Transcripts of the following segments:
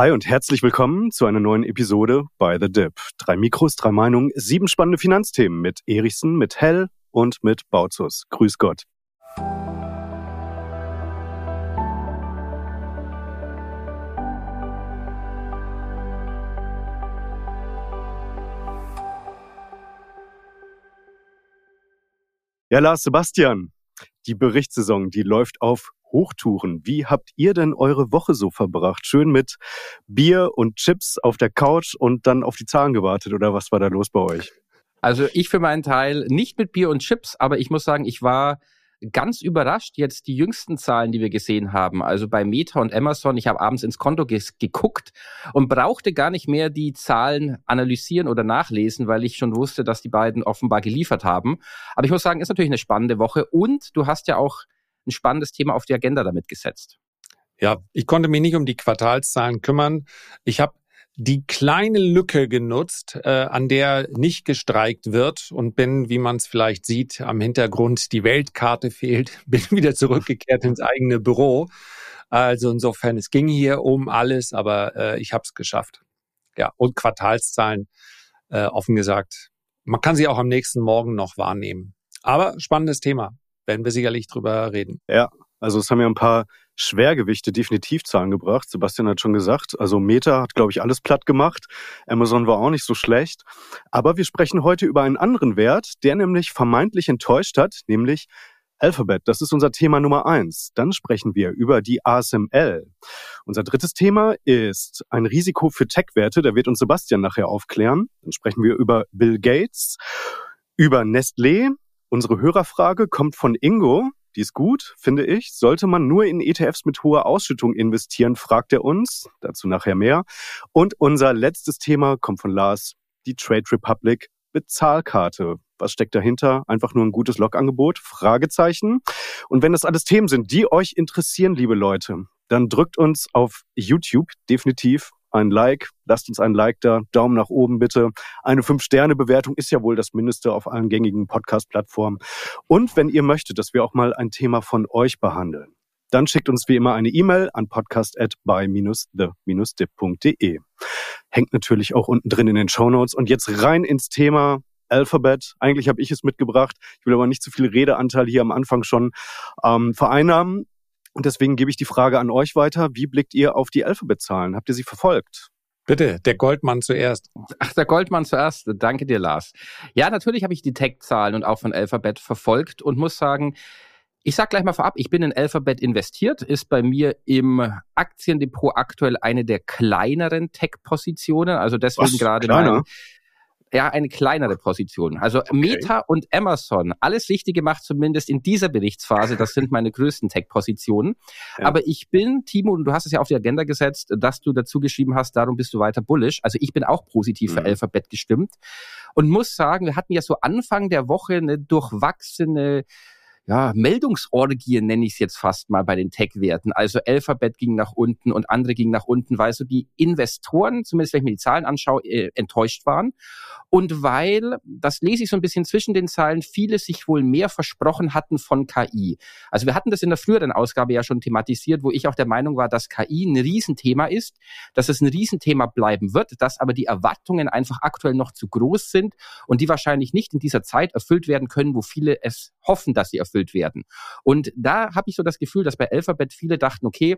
Hi und herzlich willkommen zu einer neuen Episode bei The Dip. Drei Mikros, drei Meinungen, sieben spannende Finanzthemen mit Erichsen, mit Hell und mit Bautzus. Grüß Gott. Ja, Lars Sebastian, die Berichtssaison, die läuft auf Hochtouren. Wie habt ihr denn eure Woche so verbracht? Schön mit Bier und Chips auf der Couch und dann auf die Zahlen gewartet oder was war da los bei euch? Also ich für meinen Teil nicht mit Bier und Chips, aber ich muss sagen, ich war ganz überrascht jetzt die jüngsten Zahlen, die wir gesehen haben. Also bei Meta und Amazon, ich habe abends ins Konto geguckt und brauchte gar nicht mehr die Zahlen analysieren oder nachlesen, weil ich schon wusste, dass die beiden offenbar geliefert haben. Aber ich muss sagen, ist natürlich eine spannende Woche und du hast ja auch ein spannendes Thema auf die Agenda damit gesetzt. Ja, ich konnte mich nicht um die Quartalszahlen kümmern. Ich habe die kleine Lücke genutzt, äh, an der nicht gestreikt wird und bin, wie man es vielleicht sieht, am Hintergrund die Weltkarte fehlt, bin wieder zurückgekehrt ins eigene Büro. Also insofern, es ging hier um alles, aber äh, ich habe es geschafft. Ja, und Quartalszahlen, äh, offen gesagt, man kann sie auch am nächsten Morgen noch wahrnehmen. Aber spannendes Thema werden wir sicherlich drüber reden. Ja, also es haben ja ein paar Schwergewichte definitiv Zahlen gebracht. Sebastian hat schon gesagt, also Meta hat, glaube ich, alles platt gemacht. Amazon war auch nicht so schlecht. Aber wir sprechen heute über einen anderen Wert, der nämlich vermeintlich enttäuscht hat, nämlich Alphabet. Das ist unser Thema Nummer eins. Dann sprechen wir über die ASML. Unser drittes Thema ist ein Risiko für Tech-Werte. Da wird uns Sebastian nachher aufklären. Dann sprechen wir über Bill Gates, über Nestlé, Unsere Hörerfrage kommt von Ingo. Die ist gut, finde ich. Sollte man nur in ETFs mit hoher Ausschüttung investieren, fragt er uns. Dazu nachher mehr. Und unser letztes Thema kommt von Lars. Die Trade Republic Bezahlkarte. Was steckt dahinter? Einfach nur ein gutes Logangebot? Fragezeichen. Und wenn das alles Themen sind, die euch interessieren, liebe Leute, dann drückt uns auf YouTube definitiv ein Like, lasst uns ein Like da, Daumen nach oben bitte. Eine 5-Sterne-Bewertung ist ja wohl das Mindeste auf allen gängigen Podcast-Plattformen. Und wenn ihr möchtet, dass wir auch mal ein Thema von euch behandeln, dann schickt uns wie immer eine E-Mail an podcast@by-the-dip.de. Hängt natürlich auch unten drin in den Show Notes. Und jetzt rein ins Thema Alphabet. Eigentlich habe ich es mitgebracht. Ich will aber nicht zu viel Redeanteil hier am Anfang schon ähm, vereinnahmen. Und deswegen gebe ich die Frage an euch weiter. Wie blickt ihr auf die Alphabet-Zahlen? Habt ihr sie verfolgt? Bitte, der Goldmann zuerst. Ach, der Goldmann zuerst. Danke dir, Lars. Ja, natürlich habe ich die Tech-Zahlen und auch von Alphabet verfolgt und muss sagen, ich sage gleich mal vorab, ich bin in Alphabet investiert, ist bei mir im Aktiendepot aktuell eine der kleineren Tech-Positionen, also deswegen gerade mein ja, eine kleinere Position. Also okay. Meta und Amazon, alles richtig gemacht, zumindest in dieser Berichtsphase. Das sind meine größten Tech-Positionen. Ja. Aber ich bin, Timo, und du hast es ja auf die Agenda gesetzt, dass du dazu geschrieben hast, darum bist du weiter bullish. Also ich bin auch positiv mhm. für Alphabet gestimmt und muss sagen, wir hatten ja so Anfang der Woche eine durchwachsene ja, Meldungsorgie nenne ich es jetzt fast mal bei den Tech-Werten. Also Alphabet ging nach unten und andere gingen nach unten, weil so die Investoren, zumindest wenn ich mir die Zahlen anschaue, äh, enttäuscht waren. Und weil, das lese ich so ein bisschen zwischen den Zeilen, viele sich wohl mehr versprochen hatten von KI. Also wir hatten das in der früheren Ausgabe ja schon thematisiert, wo ich auch der Meinung war, dass KI ein Riesenthema ist, dass es ein Riesenthema bleiben wird, dass aber die Erwartungen einfach aktuell noch zu groß sind und die wahrscheinlich nicht in dieser Zeit erfüllt werden können, wo viele es hoffen, dass sie erfüllt erfüllt werden. Und da habe ich so das Gefühl, dass bei Alphabet viele dachten, okay,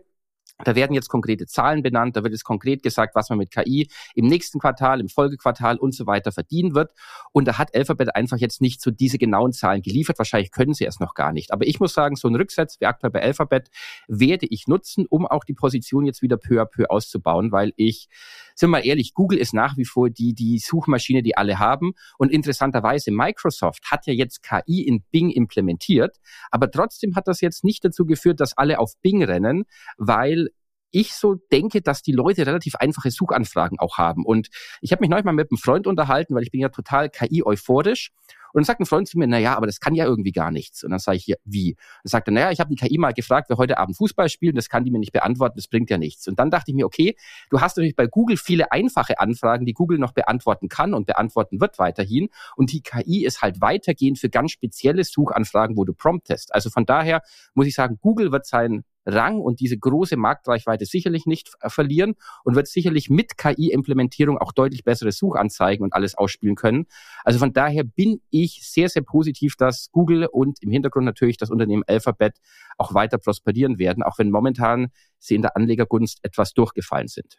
da werden jetzt konkrete Zahlen benannt, da wird jetzt konkret gesagt, was man mit KI im nächsten Quartal, im Folgequartal und so weiter verdienen wird. Und da hat Alphabet einfach jetzt nicht so diese genauen Zahlen geliefert. Wahrscheinlich können sie es noch gar nicht. Aber ich muss sagen, so ein Rücksatz wie aktuell bei Alphabet werde ich nutzen, um auch die Position jetzt wieder peu à peu auszubauen, weil ich, sind wir mal ehrlich, Google ist nach wie vor die, die Suchmaschine, die alle haben. Und interessanterweise, Microsoft hat ja jetzt KI in Bing implementiert, aber trotzdem hat das jetzt nicht dazu geführt, dass alle auf Bing rennen, weil ich so denke, dass die Leute relativ einfache Suchanfragen auch haben. Und ich habe mich neulich mal mit einem Freund unterhalten, weil ich bin ja total KI-euphorisch. Und dann sagt ein Freund zu mir, na ja, aber das kann ja irgendwie gar nichts. Und dann sage ich, ja, wie? Dann sagt er, naja, ich habe die KI mal gefragt, wer heute Abend Fußball spielt, das kann die mir nicht beantworten, das bringt ja nichts. Und dann dachte ich mir, okay, du hast natürlich bei Google viele einfache Anfragen, die Google noch beantworten kann und beantworten wird weiterhin. Und die KI ist halt weitergehend für ganz spezielle Suchanfragen, wo du promptest. Also von daher muss ich sagen, Google wird sein Rang und diese große Marktreichweite sicherlich nicht verlieren und wird sicherlich mit KI-Implementierung auch deutlich bessere Suchanzeigen und alles ausspielen können. Also von daher bin ich sehr, sehr positiv, dass Google und im Hintergrund natürlich das Unternehmen Alphabet auch weiter prosperieren werden, auch wenn momentan sie in der Anlegergunst etwas durchgefallen sind.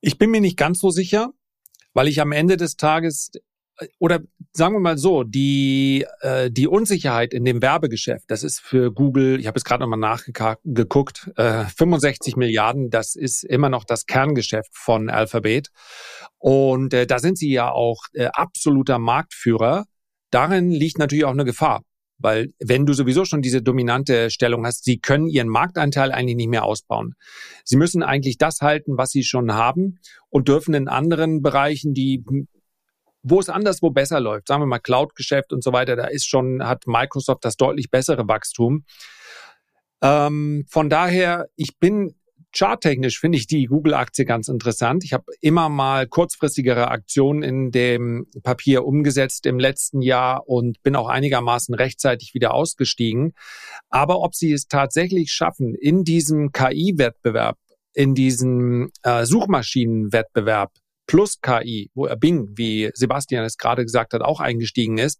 Ich bin mir nicht ganz so sicher, weil ich am Ende des Tages oder sagen wir mal so, die, äh, die Unsicherheit in dem Werbegeschäft, das ist für Google, ich habe es gerade nochmal nachgeguckt, äh, 65 Milliarden, das ist immer noch das Kerngeschäft von Alphabet. Und äh, da sind sie ja auch äh, absoluter Marktführer. Darin liegt natürlich auch eine Gefahr. Weil wenn du sowieso schon diese dominante Stellung hast, sie können ihren Marktanteil eigentlich nicht mehr ausbauen. Sie müssen eigentlich das halten, was sie schon haben und dürfen in anderen Bereichen, die wo es anderswo besser läuft, sagen wir mal Cloud-Geschäft und so weiter, da ist schon, hat Microsoft das deutlich bessere Wachstum. Ähm, von daher, ich bin charttechnisch finde ich die Google-Aktie ganz interessant. Ich habe immer mal kurzfristigere Aktionen in dem Papier umgesetzt im letzten Jahr und bin auch einigermaßen rechtzeitig wieder ausgestiegen. Aber ob sie es tatsächlich schaffen, in diesem KI-Wettbewerb, in diesem äh, Suchmaschinenwettbewerb plus KI, wo er Bing, wie Sebastian es gerade gesagt hat, auch eingestiegen ist,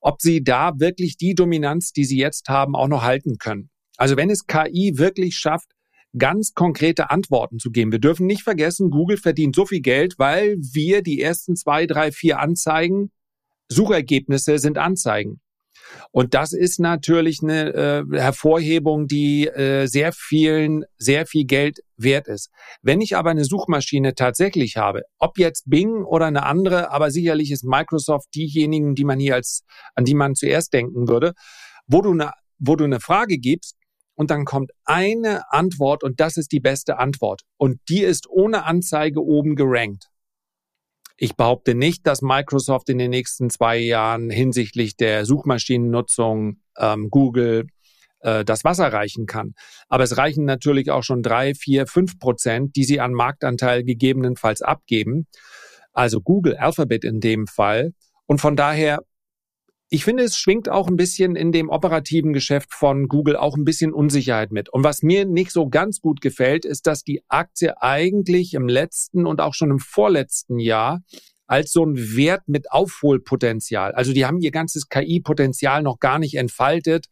ob sie da wirklich die Dominanz, die sie jetzt haben, auch noch halten können. Also wenn es KI wirklich schafft, ganz konkrete Antworten zu geben. Wir dürfen nicht vergessen, Google verdient so viel Geld, weil wir die ersten zwei, drei, vier Anzeigen, Suchergebnisse sind Anzeigen. Und das ist natürlich eine äh, Hervorhebung, die äh, sehr vielen, sehr viel Geld wert ist. Wenn ich aber eine Suchmaschine tatsächlich habe, ob jetzt Bing oder eine andere, aber sicherlich ist Microsoft diejenigen, die man hier als, an die man zuerst denken würde, wo du eine, wo du eine Frage gibst, und dann kommt eine Antwort und das ist die beste Antwort. Und die ist ohne Anzeige oben gerankt. Ich behaupte nicht, dass Microsoft in den nächsten zwei Jahren hinsichtlich der Suchmaschinennutzung ähm, Google äh, das Wasser reichen kann. Aber es reichen natürlich auch schon drei, vier, fünf Prozent, die sie an Marktanteil gegebenenfalls abgeben. Also Google, Alphabet in dem Fall. Und von daher ich finde, es schwingt auch ein bisschen in dem operativen Geschäft von Google auch ein bisschen Unsicherheit mit. Und was mir nicht so ganz gut gefällt, ist, dass die Aktie eigentlich im letzten und auch schon im vorletzten Jahr als so ein Wert mit Aufholpotenzial. Also die haben ihr ganzes KI-Potenzial noch gar nicht entfaltet.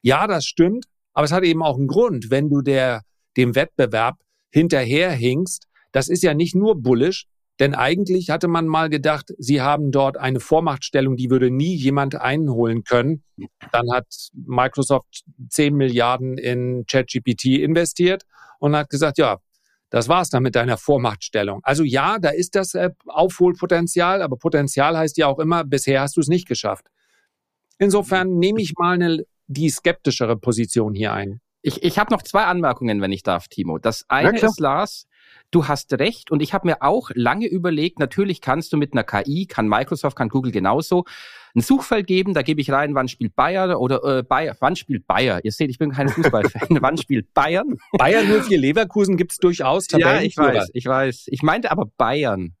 Ja, das stimmt, aber es hat eben auch einen Grund, wenn du der, dem Wettbewerb hinterherhinkst. Das ist ja nicht nur bullish, denn eigentlich hatte man mal gedacht, sie haben dort eine Vormachtstellung, die würde nie jemand einholen können. Dann hat Microsoft 10 Milliarden in ChatGPT investiert und hat gesagt, ja, das war's dann mit deiner Vormachtstellung. Also ja, da ist das äh, Aufholpotenzial, aber Potenzial heißt ja auch immer, bisher hast du es nicht geschafft. Insofern nehme ich mal eine, die skeptischere Position hier ein. Ich, ich habe noch zwei Anmerkungen, wenn ich darf, Timo. Das eine ist, Lars, du hast recht und ich habe mir auch lange überlegt, natürlich kannst du mit einer KI, kann Microsoft, kann Google genauso, ein Suchfeld geben, da gebe ich rein, wann spielt Bayer oder äh, Bayer, wann spielt Bayer? Ihr seht, ich bin kein Fußballfan. wann spielt Bayern? Bayern 04 Leverkusen gibt's durchaus. Ja, ich weiß, ich weiß. Ich meinte aber Bayern.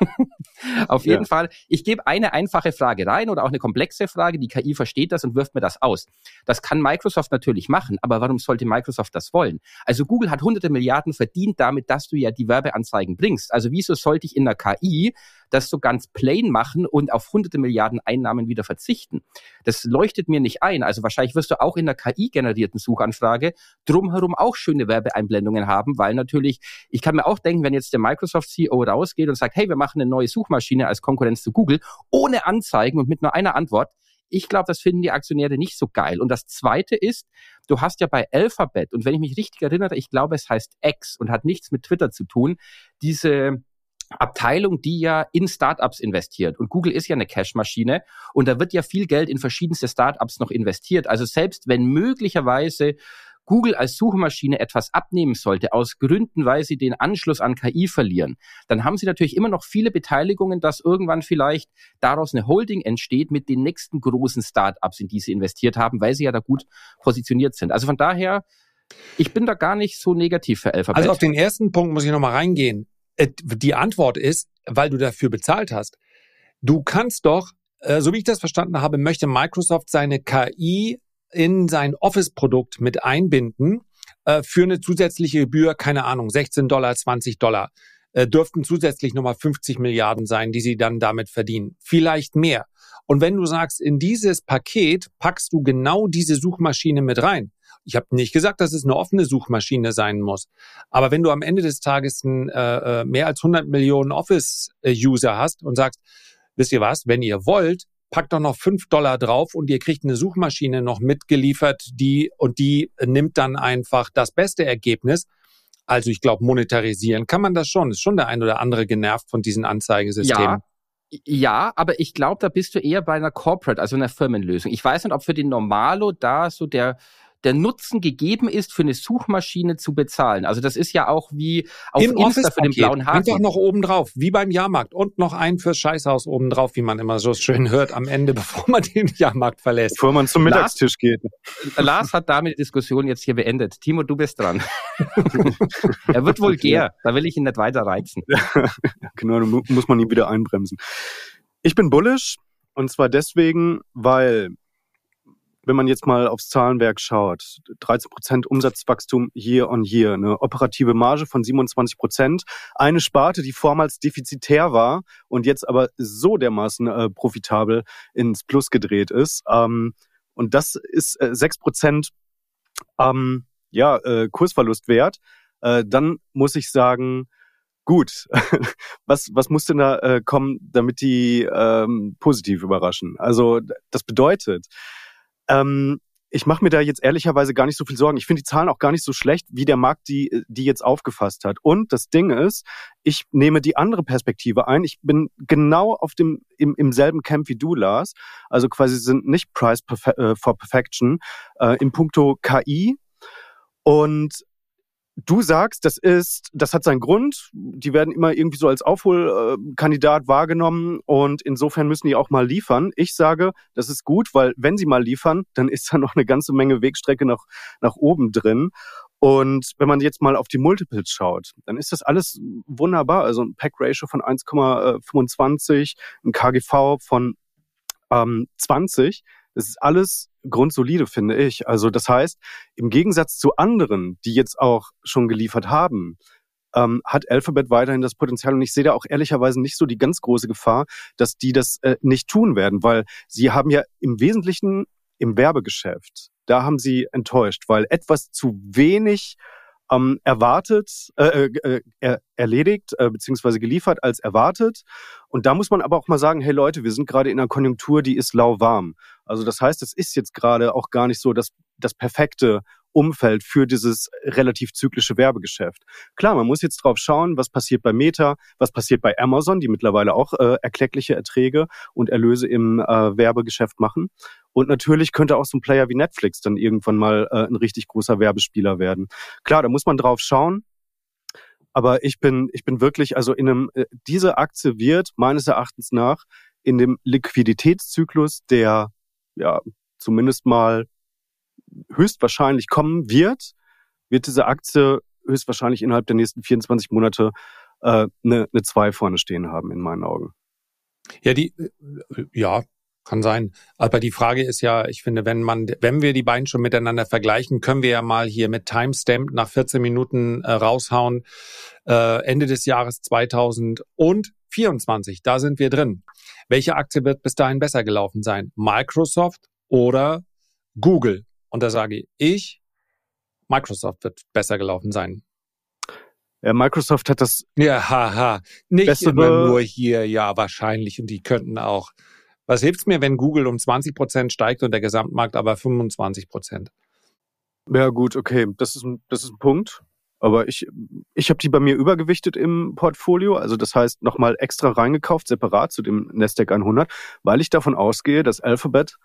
Auf jeden ja. Fall. Ich gebe eine einfache Frage rein oder auch eine komplexe Frage. Die KI versteht das und wirft mir das aus. Das kann Microsoft natürlich machen, aber warum sollte Microsoft das wollen? Also Google hat hunderte Milliarden verdient damit, dass du ja die Werbeanzeigen bringst. Also wieso sollte ich in der KI das so ganz plain machen und auf hunderte Milliarden Einnahmen wieder verzichten. Das leuchtet mir nicht ein. Also wahrscheinlich wirst du auch in der KI-generierten Suchanfrage drumherum auch schöne Werbeeinblendungen haben, weil natürlich, ich kann mir auch denken, wenn jetzt der Microsoft-CEO rausgeht und sagt, hey, wir machen eine neue Suchmaschine als Konkurrenz zu Google, ohne Anzeigen und mit nur einer Antwort, ich glaube, das finden die Aktionäre nicht so geil. Und das Zweite ist, du hast ja bei Alphabet, und wenn ich mich richtig erinnere, ich glaube, es heißt X und hat nichts mit Twitter zu tun, diese Abteilung, die ja in Startups investiert. Und Google ist ja eine Cashmaschine und da wird ja viel Geld in verschiedenste Startups noch investiert. Also selbst wenn möglicherweise Google als Suchmaschine etwas abnehmen sollte, aus Gründen, weil sie den Anschluss an KI verlieren, dann haben sie natürlich immer noch viele Beteiligungen, dass irgendwann vielleicht daraus eine Holding entsteht mit den nächsten großen Startups, in die sie investiert haben, weil sie ja da gut positioniert sind. Also von daher, ich bin da gar nicht so negativ für Alphabet. Also auf den ersten Punkt muss ich nochmal reingehen. Äh, die Antwort ist, weil du dafür bezahlt hast. Du kannst doch, äh, so wie ich das verstanden habe, möchte Microsoft seine KI in sein Office-Produkt mit einbinden. äh, für eine zusätzliche Gebühr, keine Ahnung, 16 Dollar, 20 Dollar, dürften zusätzlich nochmal 50 Milliarden sein, die sie dann damit verdienen. Vielleicht mehr. Und wenn du sagst, in dieses Paket packst du genau diese Suchmaschine mit rein. Ich habe nicht gesagt, dass es eine offene Suchmaschine sein muss. Aber wenn du am Ende des Tages ein, äh, äh mehr als 100 Millionen Office-User hast und sagst, wisst ihr was, wenn ihr wollt, packt doch noch fünf Dollar drauf und ihr kriegt eine Suchmaschine noch mitgeliefert, die und die nimmt dann einfach das beste Ergebnis. Also ich glaube, monetarisieren kann man das schon. Ist schon der ein oder andere genervt von diesen Anzeigesystemen. Ja. Ja, aber ich glaube, da bist du eher bei einer Corporate, also einer Firmenlösung. Ich weiß nicht, ob für den Normalo da so der der Nutzen gegeben ist, für eine Suchmaschine zu bezahlen. Also das ist ja auch wie auf Im Insta für den blauen Haken. Einfach noch oben drauf, wie beim Jahrmarkt und noch ein fürs Scheißhaus oben drauf, wie man immer so schön hört am Ende, bevor man den Jahrmarkt verlässt. Bevor man zum Mittagstisch geht. Lars hat damit die Diskussion jetzt hier beendet. Timo, du bist dran. er wird vulgär, da will ich ihn nicht weiter reizen. genau, da muss man ihn wieder einbremsen. Ich bin bullish und zwar deswegen, weil wenn man jetzt mal aufs Zahlenwerk schaut, 13 Prozent Umsatzwachstum year on year, eine operative Marge von 27 Prozent, eine Sparte, die vormals defizitär war und jetzt aber so dermaßen äh, profitabel ins Plus gedreht ist. Ähm, und das ist äh, 6 Prozent ähm, ja, äh, Kursverlust wert. Äh, dann muss ich sagen, gut, was, was muss denn da äh, kommen, damit die ähm, positiv überraschen? Also das bedeutet, ähm, ich mache mir da jetzt ehrlicherweise gar nicht so viel Sorgen. Ich finde die Zahlen auch gar nicht so schlecht, wie der Markt die, die jetzt aufgefasst hat. Und das Ding ist, ich nehme die andere Perspektive ein. Ich bin genau auf dem im, im selben Camp wie du, Lars. Also quasi sind nicht Price äh, for Perfection äh, im Punkto KI. Und Du sagst, das ist, das hat seinen Grund. Die werden immer irgendwie so als Aufholkandidat wahrgenommen und insofern müssen die auch mal liefern. Ich sage, das ist gut, weil wenn sie mal liefern, dann ist da noch eine ganze Menge Wegstrecke nach, nach oben drin. Und wenn man jetzt mal auf die Multiples schaut, dann ist das alles wunderbar. Also ein Pack-Ratio von 1,25, ein KGV von ähm, 20. Das ist alles grundsolide, finde ich. Also das heißt, im Gegensatz zu anderen, die jetzt auch schon geliefert haben, ähm, hat Alphabet weiterhin das Potenzial. Und ich sehe da auch ehrlicherweise nicht so die ganz große Gefahr, dass die das äh, nicht tun werden, weil sie haben ja im Wesentlichen im Werbegeschäft, da haben sie enttäuscht, weil etwas zu wenig ähm, erwartet, äh, äh, äh, erledigt äh, beziehungsweise geliefert als erwartet. Und da muss man aber auch mal sagen, hey Leute, wir sind gerade in einer Konjunktur, die ist lauwarm. Also das heißt, es ist jetzt gerade auch gar nicht so das, das perfekte Umfeld für dieses relativ zyklische Werbegeschäft. Klar, man muss jetzt drauf schauen, was passiert bei Meta, was passiert bei Amazon, die mittlerweile auch äh, erkleckliche Erträge und Erlöse im äh, Werbegeschäft machen. Und natürlich könnte auch so ein Player wie Netflix dann irgendwann mal äh, ein richtig großer Werbespieler werden. Klar, da muss man drauf schauen. Aber ich bin, ich bin wirklich, also in einem, äh, diese Aktie wird meines Erachtens nach in dem Liquiditätszyklus, der ja zumindest mal höchstwahrscheinlich kommen wird, wird diese Aktie höchstwahrscheinlich innerhalb der nächsten 24 Monate äh, eine, eine 2 vorne stehen haben, in meinen Augen. Ja, die, äh, ja, kann sein. Aber die Frage ist ja, ich finde, wenn man, wenn wir die beiden schon miteinander vergleichen, können wir ja mal hier mit Timestamp nach 14 Minuten äh, raushauen. Äh, Ende des Jahres 2024, da sind wir drin. Welche Aktie wird bis dahin besser gelaufen sein? Microsoft oder Google? Und da sage ich, Microsoft wird besser gelaufen sein. Ja, Microsoft hat das. Ja, haha. Nicht immer nur hier, ja, wahrscheinlich. Und die könnten auch was hilft's mir, wenn Google um 20 Prozent steigt und der Gesamtmarkt aber 25 Prozent? Ja gut, okay, das ist ein, das ist ein Punkt. Aber ich, ich habe die bei mir übergewichtet im Portfolio, also das heißt nochmal extra reingekauft, separat zu dem Nasdaq 100, weil ich davon ausgehe, dass Alphabet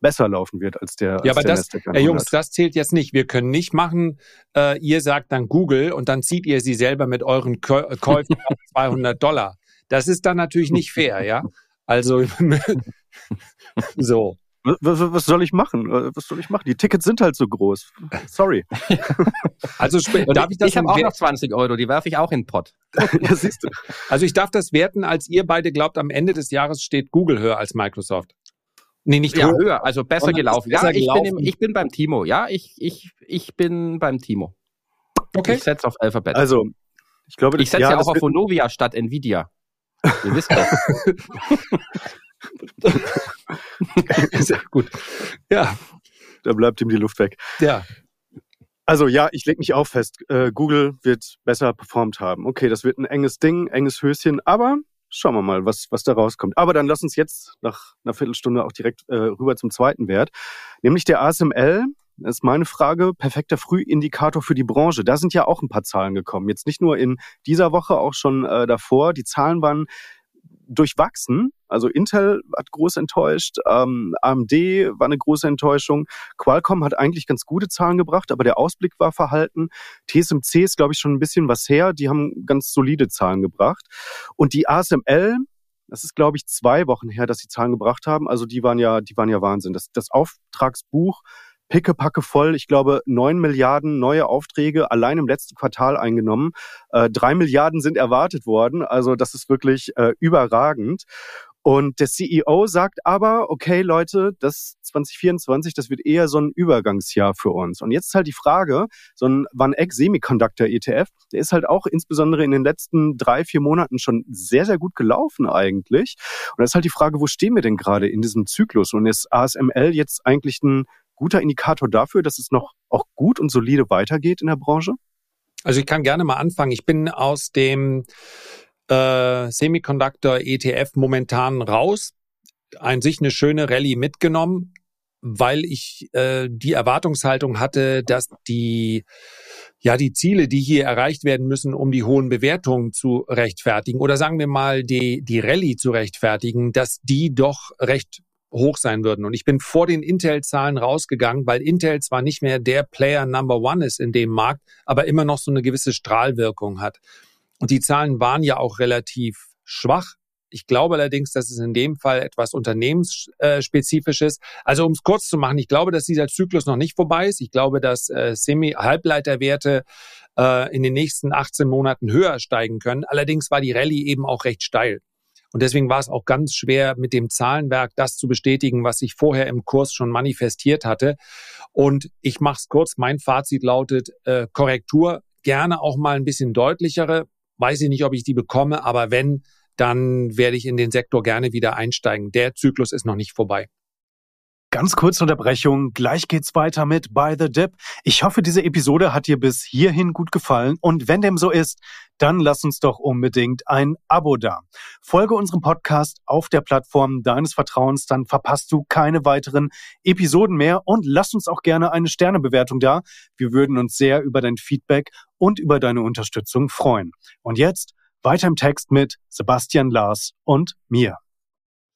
besser laufen wird als der. Ja, als aber der das, Nasdaq 100. Äh, Jungs, das zählt jetzt nicht. Wir können nicht machen, äh, ihr sagt dann Google und dann zieht ihr sie selber mit euren Käufen auf 200 Dollar. Das ist dann natürlich nicht fair, ja. Also so. Was, was, soll ich machen? Was soll ich machen? Die Tickets sind halt so groß. Sorry. Also darf ich das Ich habe auch noch 20 Euro, die werfe ich auch in den Pott. ja, siehst du. Also ich darf das werten, als ihr beide glaubt, am Ende des Jahres steht Google höher als Microsoft. Nee, nicht ja, höher. also besser gelaufen. Besser ja, ich, gelaufen. Bin im, ich bin beim Timo. Ja, ich, ich, ich bin beim Timo. Okay. Ich setze auf Alphabet. Also, ich glaube, ich setze ja, ja auch auf Vonovia statt Nvidia. Ihr wisst das. Sehr gut. Ja. Da bleibt ihm die Luft weg. Ja. Also ja, ich lege mich auch fest. Äh, Google wird besser performt haben. Okay, das wird ein enges Ding, enges Höschen, aber schauen wir mal, was, was da rauskommt. Aber dann lass uns jetzt nach einer Viertelstunde auch direkt äh, rüber zum zweiten Wert, nämlich der ASML. Ist meine Frage, perfekter Frühindikator für die Branche. Da sind ja auch ein paar Zahlen gekommen. Jetzt nicht nur in dieser Woche, auch schon äh, davor. Die Zahlen waren durchwachsen. Also Intel hat groß enttäuscht, ähm, AMD war eine große Enttäuschung. Qualcomm hat eigentlich ganz gute Zahlen gebracht, aber der Ausblick war verhalten. TSMC ist, glaube ich, schon ein bisschen was her. Die haben ganz solide Zahlen gebracht. Und die ASML, das ist, glaube ich, zwei Wochen her, dass sie Zahlen gebracht haben. Also die waren ja, die waren ja Wahnsinn. Das, das Auftragsbuch pickepacke voll. Ich glaube, neun Milliarden neue Aufträge allein im letzten Quartal eingenommen. Äh, drei Milliarden sind erwartet worden. Also das ist wirklich äh, überragend. Und der CEO sagt aber, okay Leute, das 2024, das wird eher so ein Übergangsjahr für uns. Und jetzt ist halt die Frage, so ein Van Eck Semiconductor ETF, der ist halt auch insbesondere in den letzten drei, vier Monaten schon sehr, sehr gut gelaufen eigentlich. Und das ist halt die Frage, wo stehen wir denn gerade in diesem Zyklus? Und ist ASML jetzt eigentlich ein guter Indikator dafür, dass es noch auch gut und solide weitergeht in der Branche? Also ich kann gerne mal anfangen. Ich bin aus dem äh, Semiconductor ETF momentan raus. An sich eine schöne Rallye mitgenommen, weil ich äh, die Erwartungshaltung hatte, dass die ja die Ziele, die hier erreicht werden müssen, um die hohen Bewertungen zu rechtfertigen oder sagen wir mal die die Rallye zu rechtfertigen, dass die doch recht hoch sein würden. Und ich bin vor den Intel-Zahlen rausgegangen, weil Intel zwar nicht mehr der Player Number One ist in dem Markt, aber immer noch so eine gewisse Strahlwirkung hat. Und die Zahlen waren ja auch relativ schwach. Ich glaube allerdings, dass es in dem Fall etwas unternehmensspezifisches. Also um es kurz zu machen, ich glaube, dass dieser Zyklus noch nicht vorbei ist. Ich glaube, dass äh, Semi-Halbleiterwerte äh, in den nächsten 18 Monaten höher steigen können. Allerdings war die Rallye eben auch recht steil. Und deswegen war es auch ganz schwer, mit dem Zahlenwerk das zu bestätigen, was sich vorher im Kurs schon manifestiert hatte. Und ich mache es kurz. Mein Fazit lautet äh, Korrektur, gerne auch mal ein bisschen deutlichere. Weiß ich nicht, ob ich die bekomme, aber wenn, dann werde ich in den Sektor gerne wieder einsteigen. Der Zyklus ist noch nicht vorbei. Ganz kurze Unterbrechung, gleich geht's weiter mit By the Dip. Ich hoffe, diese Episode hat dir bis hierhin gut gefallen und wenn dem so ist, dann lass uns doch unbedingt ein Abo da. Folge unserem Podcast auf der Plattform deines Vertrauens, dann verpasst du keine weiteren Episoden mehr und lass uns auch gerne eine Sternebewertung da. Wir würden uns sehr über dein Feedback und über deine Unterstützung freuen. Und jetzt weiter im Text mit Sebastian Lars und mir.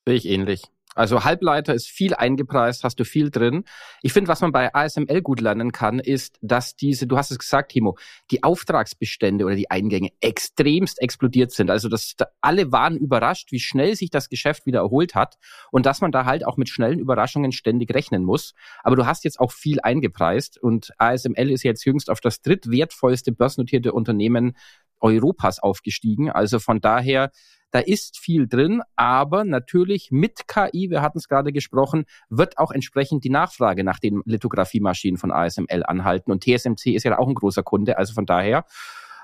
Sehe ich ähnlich. Also Halbleiter ist viel eingepreist, hast du viel drin. Ich finde, was man bei ASML gut lernen kann, ist, dass diese, du hast es gesagt, Timo, die Auftragsbestände oder die Eingänge extremst explodiert sind. Also dass da alle waren überrascht, wie schnell sich das Geschäft wieder erholt hat und dass man da halt auch mit schnellen Überraschungen ständig rechnen muss. Aber du hast jetzt auch viel eingepreist und ASML ist jetzt jüngst auf das drittwertvollste börsennotierte Unternehmen Europas aufgestiegen. Also von daher da ist viel drin, aber natürlich mit KI, wir hatten es gerade gesprochen, wird auch entsprechend die Nachfrage nach den Lithografiemaschinen von ASML anhalten. Und TSMC ist ja auch ein großer Kunde. Also von daher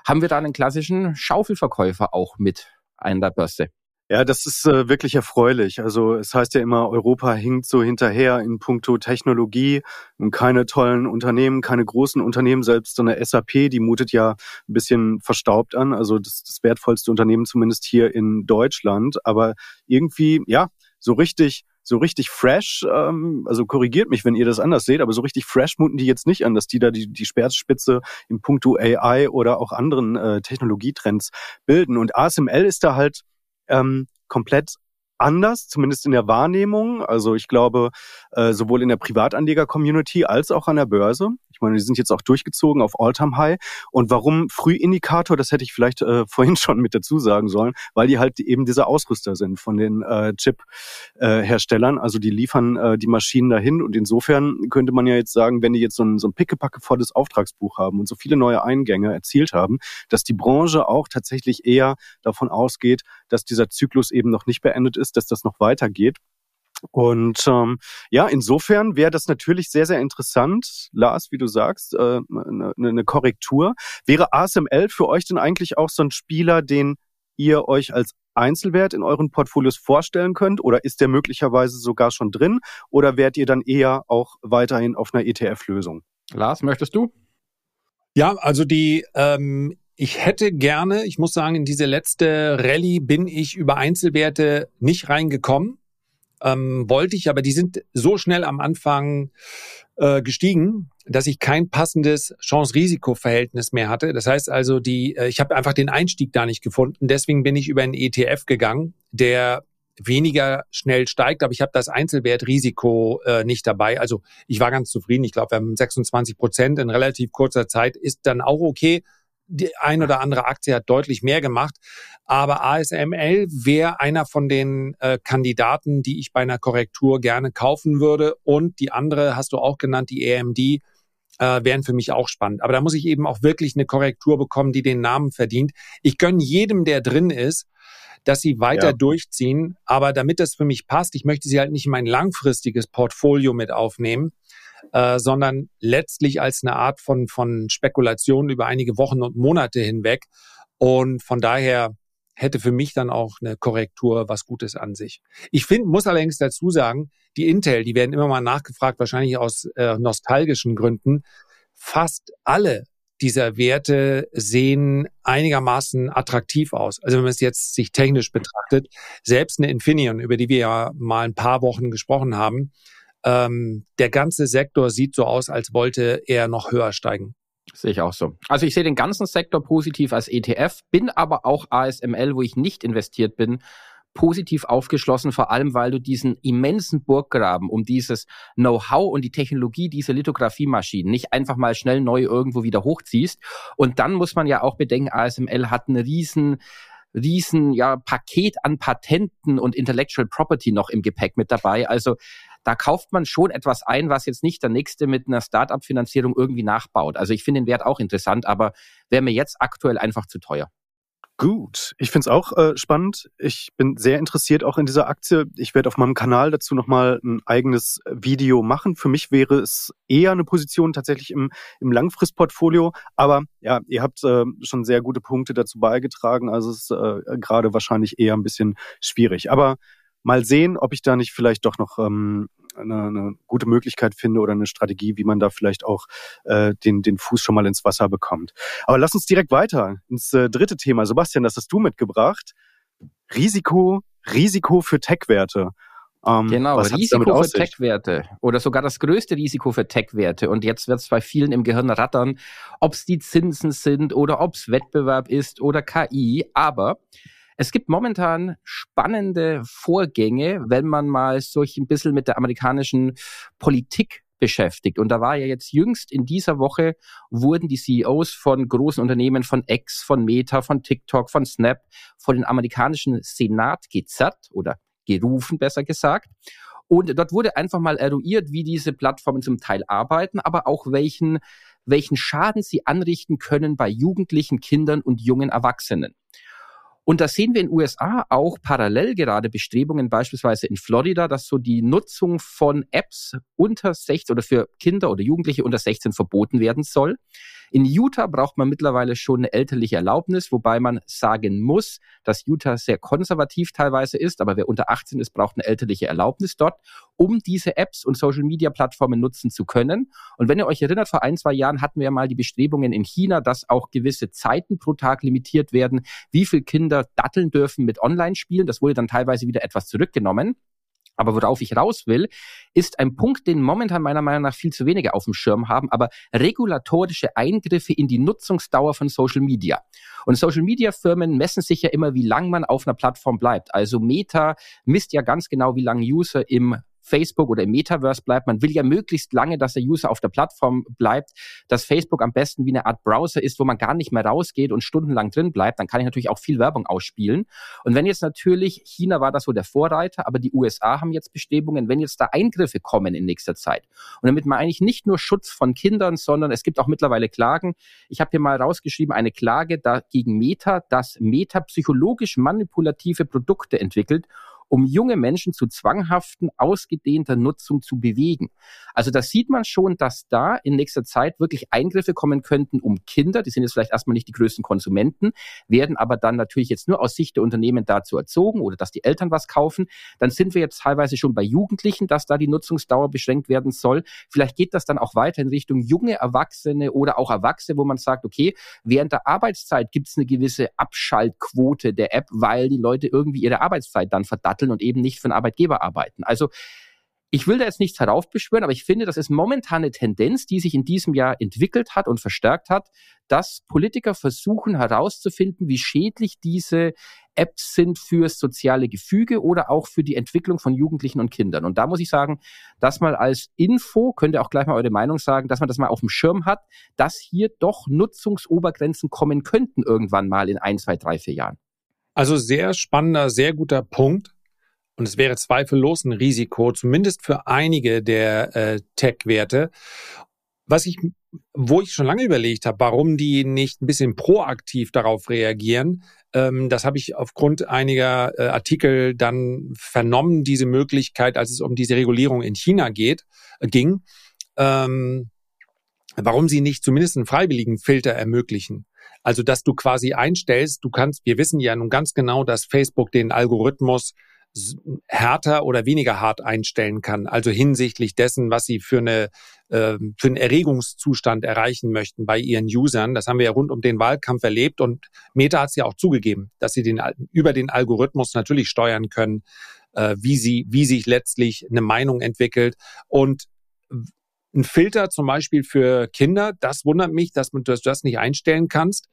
haben wir da einen klassischen Schaufelverkäufer auch mit an der Börse. Ja, das ist äh, wirklich erfreulich. Also es heißt ja immer, Europa hinkt so hinterher in puncto Technologie und keine tollen Unternehmen, keine großen Unternehmen, selbst so eine SAP, die mutet ja ein bisschen verstaubt an. Also das, das wertvollste Unternehmen zumindest hier in Deutschland. Aber irgendwie, ja, so richtig so richtig fresh, ähm, also korrigiert mich, wenn ihr das anders seht, aber so richtig fresh muten die jetzt nicht an, dass die da die, die Speerspitze in puncto AI oder auch anderen äh, Technologietrends bilden. Und ASML ist da halt ähm, komplett anders, zumindest in der Wahrnehmung. Also ich glaube, äh, sowohl in der Privatanleger-Community als auch an der Börse. Ich meine, die sind jetzt auch durchgezogen auf All-Time-High. Und warum Frühindikator, das hätte ich vielleicht äh, vorhin schon mit dazu sagen sollen, weil die halt eben diese Ausrüster sind von den äh, Chip-Herstellern. Äh, also die liefern äh, die Maschinen dahin. Und insofern könnte man ja jetzt sagen, wenn die jetzt so ein, so ein pickepacke volles Auftragsbuch haben und so viele neue Eingänge erzielt haben, dass die Branche auch tatsächlich eher davon ausgeht, dass dieser Zyklus eben noch nicht beendet ist, dass das noch weitergeht. Und ähm, ja, insofern wäre das natürlich sehr, sehr interessant, Lars, wie du sagst, äh, eine, eine Korrektur. Wäre ASML für euch denn eigentlich auch so ein Spieler, den ihr euch als Einzelwert in euren Portfolios vorstellen könnt? Oder ist der möglicherweise sogar schon drin? Oder wärt ihr dann eher auch weiterhin auf einer ETF-Lösung? Lars, möchtest du? Ja, also die, ähm, ich hätte gerne, ich muss sagen, in diese letzte Rallye bin ich über Einzelwerte nicht reingekommen. Ähm, wollte ich, aber die sind so schnell am Anfang äh, gestiegen, dass ich kein passendes Chance-Risiko-Verhältnis mehr hatte. Das heißt also, die, äh, ich habe einfach den Einstieg da nicht gefunden. Deswegen bin ich über einen ETF gegangen, der weniger schnell steigt, aber ich habe das Einzelwertrisiko äh, nicht dabei. Also ich war ganz zufrieden. Ich glaube, wir haben 26 Prozent in relativ kurzer Zeit, ist dann auch okay. Die ein oder andere Aktie hat deutlich mehr gemacht, aber ASML wäre einer von den äh, Kandidaten, die ich bei einer Korrektur gerne kaufen würde. Und die andere hast du auch genannt, die AMD, äh, wären für mich auch spannend. Aber da muss ich eben auch wirklich eine Korrektur bekommen, die den Namen verdient. Ich gönne jedem, der drin ist, dass sie weiter ja. durchziehen. Aber damit das für mich passt, ich möchte sie halt nicht in mein langfristiges Portfolio mit aufnehmen, äh, sondern letztlich als eine Art von, von Spekulation über einige Wochen und Monate hinweg. Und von daher hätte für mich dann auch eine Korrektur was Gutes an sich. Ich finde, muss allerdings dazu sagen, die Intel, die werden immer mal nachgefragt, wahrscheinlich aus äh, nostalgischen Gründen. Fast alle dieser Werte sehen einigermaßen attraktiv aus. Also wenn man es jetzt sich technisch betrachtet, selbst eine Infineon, über die wir ja mal ein paar Wochen gesprochen haben, ähm, der ganze Sektor sieht so aus, als wollte er noch höher steigen. Sehe ich auch so. Also ich sehe den ganzen Sektor positiv als ETF, bin aber auch ASML, wo ich nicht investiert bin, positiv aufgeschlossen, vor allem weil du diesen immensen Burggraben um dieses Know-how und die Technologie dieser Lithografiemaschinen nicht einfach mal schnell neu irgendwo wieder hochziehst. Und dann muss man ja auch bedenken, ASML hat einen riesen riesen ja Paket an Patenten und Intellectual Property noch im Gepäck mit dabei. Also da kauft man schon etwas ein, was jetzt nicht der nächste mit einer Startup-Finanzierung irgendwie nachbaut. Also ich finde den Wert auch interessant, aber wäre mir jetzt aktuell einfach zu teuer. Gut, ich finde es auch äh, spannend. Ich bin sehr interessiert auch in dieser Aktie. Ich werde auf meinem Kanal dazu nochmal ein eigenes Video machen. Für mich wäre es eher eine Position tatsächlich im, im Langfristportfolio. Aber ja, ihr habt äh, schon sehr gute Punkte dazu beigetragen. Also es ist äh, gerade wahrscheinlich eher ein bisschen schwierig. Aber mal sehen, ob ich da nicht vielleicht doch noch ähm, eine, eine gute Möglichkeit finde oder eine Strategie, wie man da vielleicht auch äh, den, den Fuß schon mal ins Wasser bekommt. Aber lass uns direkt weiter ins äh, dritte Thema. Sebastian, das hast du mitgebracht. Risiko, Risiko für Tech-Werte. Ähm, genau, Risiko für Tech-Werte oder sogar das größte Risiko für Tech-Werte. Und jetzt wird es bei vielen im Gehirn rattern, ob es die Zinsen sind oder ob es Wettbewerb ist oder KI. Aber es gibt momentan spannende Vorgänge, wenn man mal solch ein bisschen mit der amerikanischen Politik beschäftigt. Und da war ja jetzt jüngst in dieser Woche wurden die CEOs von großen Unternehmen, von X, von Meta, von TikTok, von Snap, vor den amerikanischen Senat gezerrt oder gerufen, besser gesagt. Und dort wurde einfach mal eruiert, wie diese Plattformen zum Teil arbeiten, aber auch welchen, welchen Schaden sie anrichten können bei Jugendlichen, Kindern und jungen Erwachsenen. Und da sehen wir in den USA auch parallel gerade Bestrebungen, beispielsweise in Florida, dass so die Nutzung von Apps unter 16 oder für Kinder oder Jugendliche unter 16 verboten werden soll. In Utah braucht man mittlerweile schon eine elterliche Erlaubnis, wobei man sagen muss, dass Utah sehr konservativ teilweise ist, aber wer unter 18 ist, braucht eine elterliche Erlaubnis dort, um diese Apps und Social-Media-Plattformen nutzen zu können. Und wenn ihr euch erinnert, vor ein, zwei Jahren hatten wir ja mal die Bestrebungen in China, dass auch gewisse Zeiten pro Tag limitiert werden, wie viel Kinder datteln dürfen mit Online-Spielen. Das wurde dann teilweise wieder etwas zurückgenommen. Aber worauf ich raus will, ist ein Punkt, den momentan meiner Meinung nach viel zu wenige auf dem Schirm haben, aber regulatorische Eingriffe in die Nutzungsdauer von Social Media. Und Social Media Firmen messen sich ja immer, wie lang man auf einer Plattform bleibt. Also Meta misst ja ganz genau, wie lange User im Facebook oder im Metaverse bleibt. Man will ja möglichst lange, dass der User auf der Plattform bleibt, dass Facebook am besten wie eine Art Browser ist, wo man gar nicht mehr rausgeht und stundenlang drin bleibt. Dann kann ich natürlich auch viel Werbung ausspielen. Und wenn jetzt natürlich, China war das so der Vorreiter, aber die USA haben jetzt Bestrebungen, wenn jetzt da Eingriffe kommen in nächster Zeit. Und damit man eigentlich nicht nur Schutz von Kindern, sondern es gibt auch mittlerweile Klagen. Ich habe hier mal rausgeschrieben, eine Klage da gegen Meta, dass Meta psychologisch manipulative Produkte entwickelt um junge Menschen zu zwanghaften, ausgedehnter Nutzung zu bewegen. Also da sieht man schon, dass da in nächster Zeit wirklich Eingriffe kommen könnten, um Kinder, die sind jetzt vielleicht erstmal nicht die größten Konsumenten, werden aber dann natürlich jetzt nur aus Sicht der Unternehmen dazu erzogen oder dass die Eltern was kaufen. Dann sind wir jetzt teilweise schon bei Jugendlichen, dass da die Nutzungsdauer beschränkt werden soll. Vielleicht geht das dann auch weiter in Richtung junge Erwachsene oder auch Erwachsene, wo man sagt, okay, während der Arbeitszeit gibt es eine gewisse Abschaltquote der App, weil die Leute irgendwie ihre Arbeitszeit dann verdatteln und eben nicht für einen Arbeitgeber arbeiten. Also ich will da jetzt nichts heraufbeschwören, aber ich finde, das ist momentan eine Tendenz, die sich in diesem Jahr entwickelt hat und verstärkt hat, dass Politiker versuchen herauszufinden, wie schädlich diese Apps sind fürs soziale Gefüge oder auch für die Entwicklung von Jugendlichen und Kindern. Und da muss ich sagen, das mal als Info, könnt ihr auch gleich mal eure Meinung sagen, dass man das mal auf dem Schirm hat, dass hier doch Nutzungsobergrenzen kommen könnten irgendwann mal in ein, zwei, drei, vier Jahren. Also sehr spannender, sehr guter Punkt. Und es wäre zweifellos ein Risiko, zumindest für einige der äh, Tech-Werte. Was ich, wo ich schon lange überlegt habe, warum die nicht ein bisschen proaktiv darauf reagieren, ähm, das habe ich aufgrund einiger äh, Artikel dann vernommen, diese Möglichkeit, als es um diese Regulierung in China geht, äh, ging. Ähm, warum sie nicht zumindest einen freiwilligen Filter ermöglichen. Also, dass du quasi einstellst, du kannst, wir wissen ja nun ganz genau, dass Facebook den Algorithmus härter oder weniger hart einstellen kann. Also hinsichtlich dessen, was sie für, eine, äh, für einen Erregungszustand erreichen möchten bei ihren Usern. Das haben wir ja rund um den Wahlkampf erlebt und Meta hat es ja auch zugegeben, dass sie den, über den Algorithmus natürlich steuern können, äh, wie, sie, wie sich letztlich eine Meinung entwickelt. Und ein Filter zum Beispiel für Kinder, das wundert mich, dass, man, dass du das nicht einstellen kannst.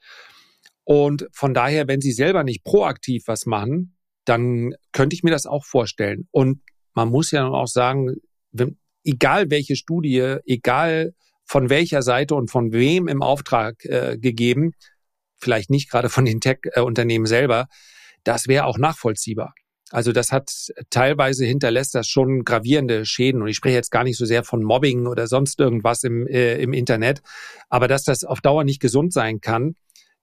Und von daher, wenn sie selber nicht proaktiv was machen, dann könnte ich mir das auch vorstellen. Und man muss ja auch sagen, wenn, egal welche Studie, egal von welcher Seite und von wem im Auftrag äh, gegeben, vielleicht nicht gerade von den Tech-Unternehmen selber, das wäre auch nachvollziehbar. Also das hat teilweise hinterlässt das schon gravierende Schäden. Und ich spreche jetzt gar nicht so sehr von Mobbing oder sonst irgendwas im, äh, im Internet, aber dass das auf Dauer nicht gesund sein kann,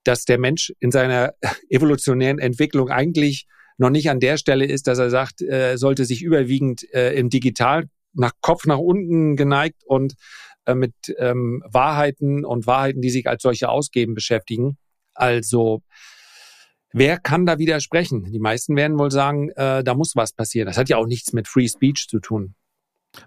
dass der Mensch in seiner evolutionären Entwicklung eigentlich noch nicht an der Stelle ist, dass er sagt, er sollte sich überwiegend äh, im Digital nach Kopf nach unten geneigt und äh, mit ähm, Wahrheiten und Wahrheiten, die sich als solche ausgeben, beschäftigen. Also wer kann da widersprechen? Die meisten werden wohl sagen, äh, da muss was passieren. Das hat ja auch nichts mit Free Speech zu tun.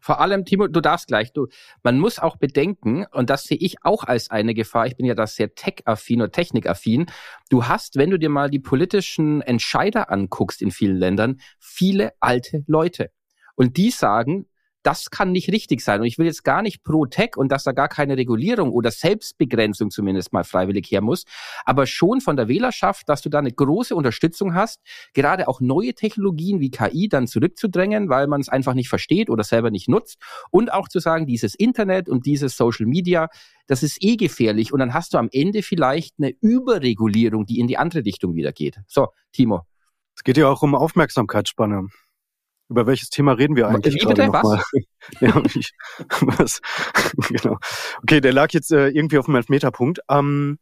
Vor allem, Timo, du darfst gleich, du, man muss auch bedenken, und das sehe ich auch als eine Gefahr, ich bin ja da sehr tech-affin oder technikaffin, du hast, wenn du dir mal die politischen Entscheider anguckst in vielen Ländern, viele alte Leute. Und die sagen, das kann nicht richtig sein. Und ich will jetzt gar nicht pro Tech und dass da gar keine Regulierung oder Selbstbegrenzung zumindest mal freiwillig her muss, aber schon von der Wählerschaft, dass du da eine große Unterstützung hast, gerade auch neue Technologien wie KI dann zurückzudrängen, weil man es einfach nicht versteht oder selber nicht nutzt und auch zu sagen, dieses Internet und dieses Social Media, das ist eh gefährlich und dann hast du am Ende vielleicht eine Überregulierung, die in die andere Richtung wieder geht. So, Timo. Es geht ja auch um Aufmerksamkeitsspanne. Über welches Thema reden wir eigentlich? Wie bitte, was? ja, ich, was? genau. Okay, der lag jetzt äh, irgendwie auf dem Elfmeterpunkt. Ähm,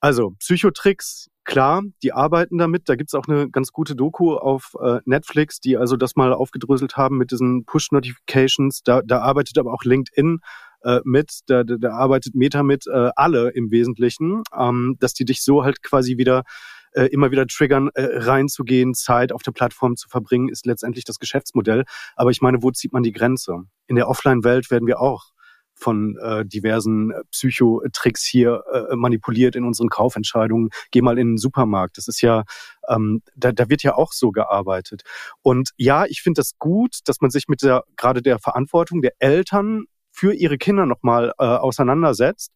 also, Psychotricks, klar, die arbeiten damit. Da gibt's auch eine ganz gute Doku auf äh, Netflix, die also das mal aufgedröselt haben mit diesen Push-Notifications. Da, da arbeitet aber auch LinkedIn äh, mit, da, da, da arbeitet Meta mit, äh, alle im Wesentlichen, ähm, dass die dich so halt quasi wieder äh, immer wieder triggern, äh, reinzugehen, Zeit auf der Plattform zu verbringen, ist letztendlich das Geschäftsmodell. Aber ich meine, wo zieht man die Grenze? In der Offline-Welt werden wir auch von äh, diversen äh, Psychotricks hier äh, manipuliert in unseren Kaufentscheidungen. Geh mal in den Supermarkt. Das ist ja, ähm, da, da wird ja auch so gearbeitet. Und ja, ich finde das gut, dass man sich mit der gerade der Verantwortung der Eltern für ihre Kinder nochmal äh, auseinandersetzt,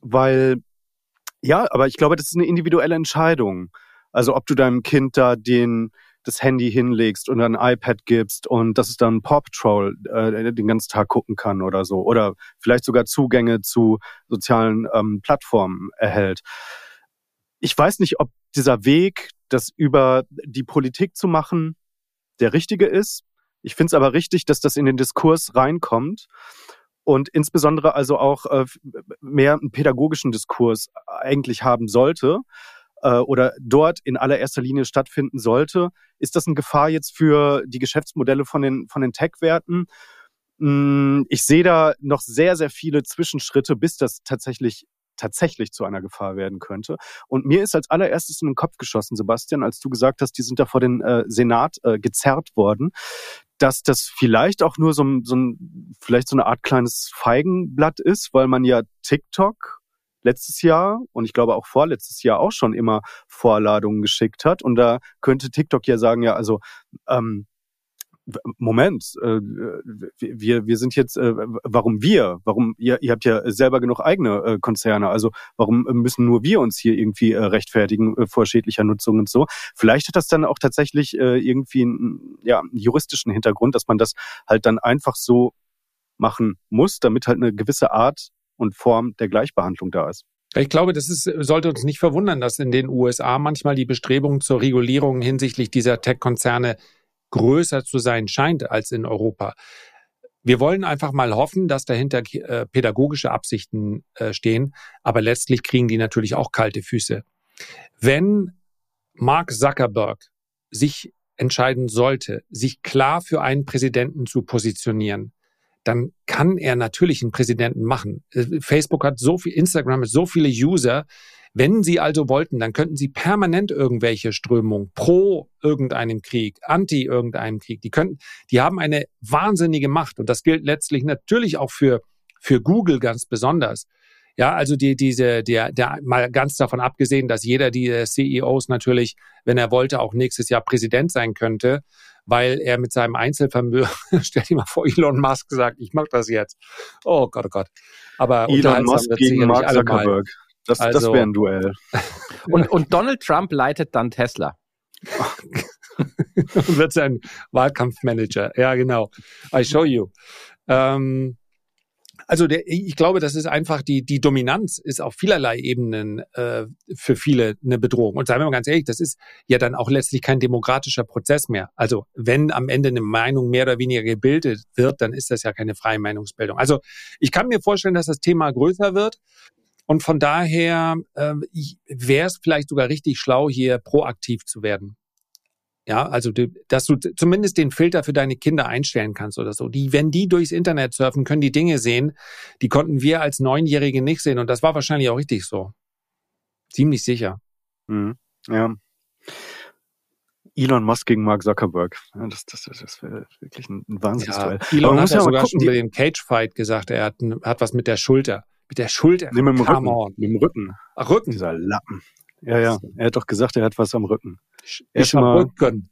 weil ja, aber ich glaube, das ist eine individuelle Entscheidung. Also ob du deinem Kind da den das Handy hinlegst und ein iPad gibst und dass es dann Paw Patrol äh, den ganzen Tag gucken kann oder so. Oder vielleicht sogar Zugänge zu sozialen ähm, Plattformen erhält. Ich weiß nicht, ob dieser Weg, das über die Politik zu machen, der richtige ist. Ich finde es aber richtig, dass das in den Diskurs reinkommt und insbesondere also auch äh, mehr einen pädagogischen Diskurs eigentlich haben sollte. äh, oder dort in allererster Linie stattfinden sollte. Ist das eine Gefahr jetzt für die Geschäftsmodelle von den, von den Tech-Werten? Hm, ich sehe da noch sehr, sehr viele Zwischenschritte, bis das tatsächlich tatsächlich zu einer Gefahr werden könnte. Und mir ist als allererstes in den Kopf geschossen, Sebastian, als du gesagt hast, die sind da vor den äh, Senat äh, gezerrt worden, dass das vielleicht auch nur so, so ein, vielleicht so eine Art kleines Feigenblatt ist, weil man ja TikTok letztes Jahr und ich glaube auch vorletztes Jahr auch schon immer Vorladungen geschickt hat. Und da könnte TikTok ja sagen, ja, also ähm, Moment, äh, wir, wir sind jetzt, äh, warum wir? Warum, ihr, ihr habt ja selber genug eigene äh, Konzerne, also warum müssen nur wir uns hier irgendwie äh, rechtfertigen äh, vor schädlicher Nutzung und so? Vielleicht hat das dann auch tatsächlich äh, irgendwie einen, ja, einen juristischen Hintergrund, dass man das halt dann einfach so machen muss, damit halt eine gewisse Art und Form der Gleichbehandlung da ist. Ich glaube, das ist, sollte uns nicht verwundern, dass in den USA manchmal die Bestrebungen zur Regulierung hinsichtlich dieser Tech-Konzerne größer zu sein scheint als in Europa. Wir wollen einfach mal hoffen, dass dahinter äh, pädagogische Absichten äh, stehen, aber letztlich kriegen die natürlich auch kalte Füße. Wenn Mark Zuckerberg sich entscheiden sollte, sich klar für einen Präsidenten zu positionieren, dann kann er natürlich einen Präsidenten machen. Äh, Facebook hat so viel, Instagram hat so viele User, wenn Sie also wollten, dann könnten Sie permanent irgendwelche Strömungen pro irgendeinem Krieg, anti irgendeinem Krieg, die könnten, die haben eine wahnsinnige Macht und das gilt letztlich natürlich auch für für Google ganz besonders. Ja, also die, diese, der, der, mal ganz davon abgesehen, dass jeder die CEOs natürlich, wenn er wollte, auch nächstes Jahr Präsident sein könnte, weil er mit seinem Einzelvermögen, stell dir mal vor, Elon Musk sagt, ich mach das jetzt. Oh Gott, oh Gott. Aber Elon Musk gegen Mark Zuckerberg. Das, also, das wäre ein Duell. Und, und Donald Trump leitet dann Tesla. und wird sein Wahlkampfmanager. Ja, genau. I show you. Ähm, also der, ich glaube, das ist einfach die, die Dominanz ist auf vielerlei Ebenen äh, für viele eine Bedrohung. Und sagen wir mal ganz ehrlich, das ist ja dann auch letztlich kein demokratischer Prozess mehr. Also wenn am Ende eine Meinung mehr oder weniger gebildet wird, dann ist das ja keine freie Meinungsbildung. Also ich kann mir vorstellen, dass das Thema größer wird. Und von daher äh, wäre es vielleicht sogar richtig schlau, hier proaktiv zu werden. Ja, also dass du zumindest den Filter für deine Kinder einstellen kannst oder so. Die, wenn die durchs Internet surfen, können die Dinge sehen, die konnten wir als Neunjährige nicht sehen. Und das war wahrscheinlich auch richtig so. Ziemlich sicher. Mhm. Ja. Elon Musk gegen Mark Zuckerberg. Ja, das, das, das wäre wirklich ein, ein Wahnsinnsduell. Ja, Elon hat ja sogar gucken, schon bei dem Cage Fight gesagt, er hat, hat was mit der Schulter. Mit der Schulter. Nee, mit dem Rücken. On. Mit dem Rücken. Ach, Rücken. Dieser Lappen. Ja, ja. Er hat doch gesagt, er hat was am Rücken. Ich hab Rücken.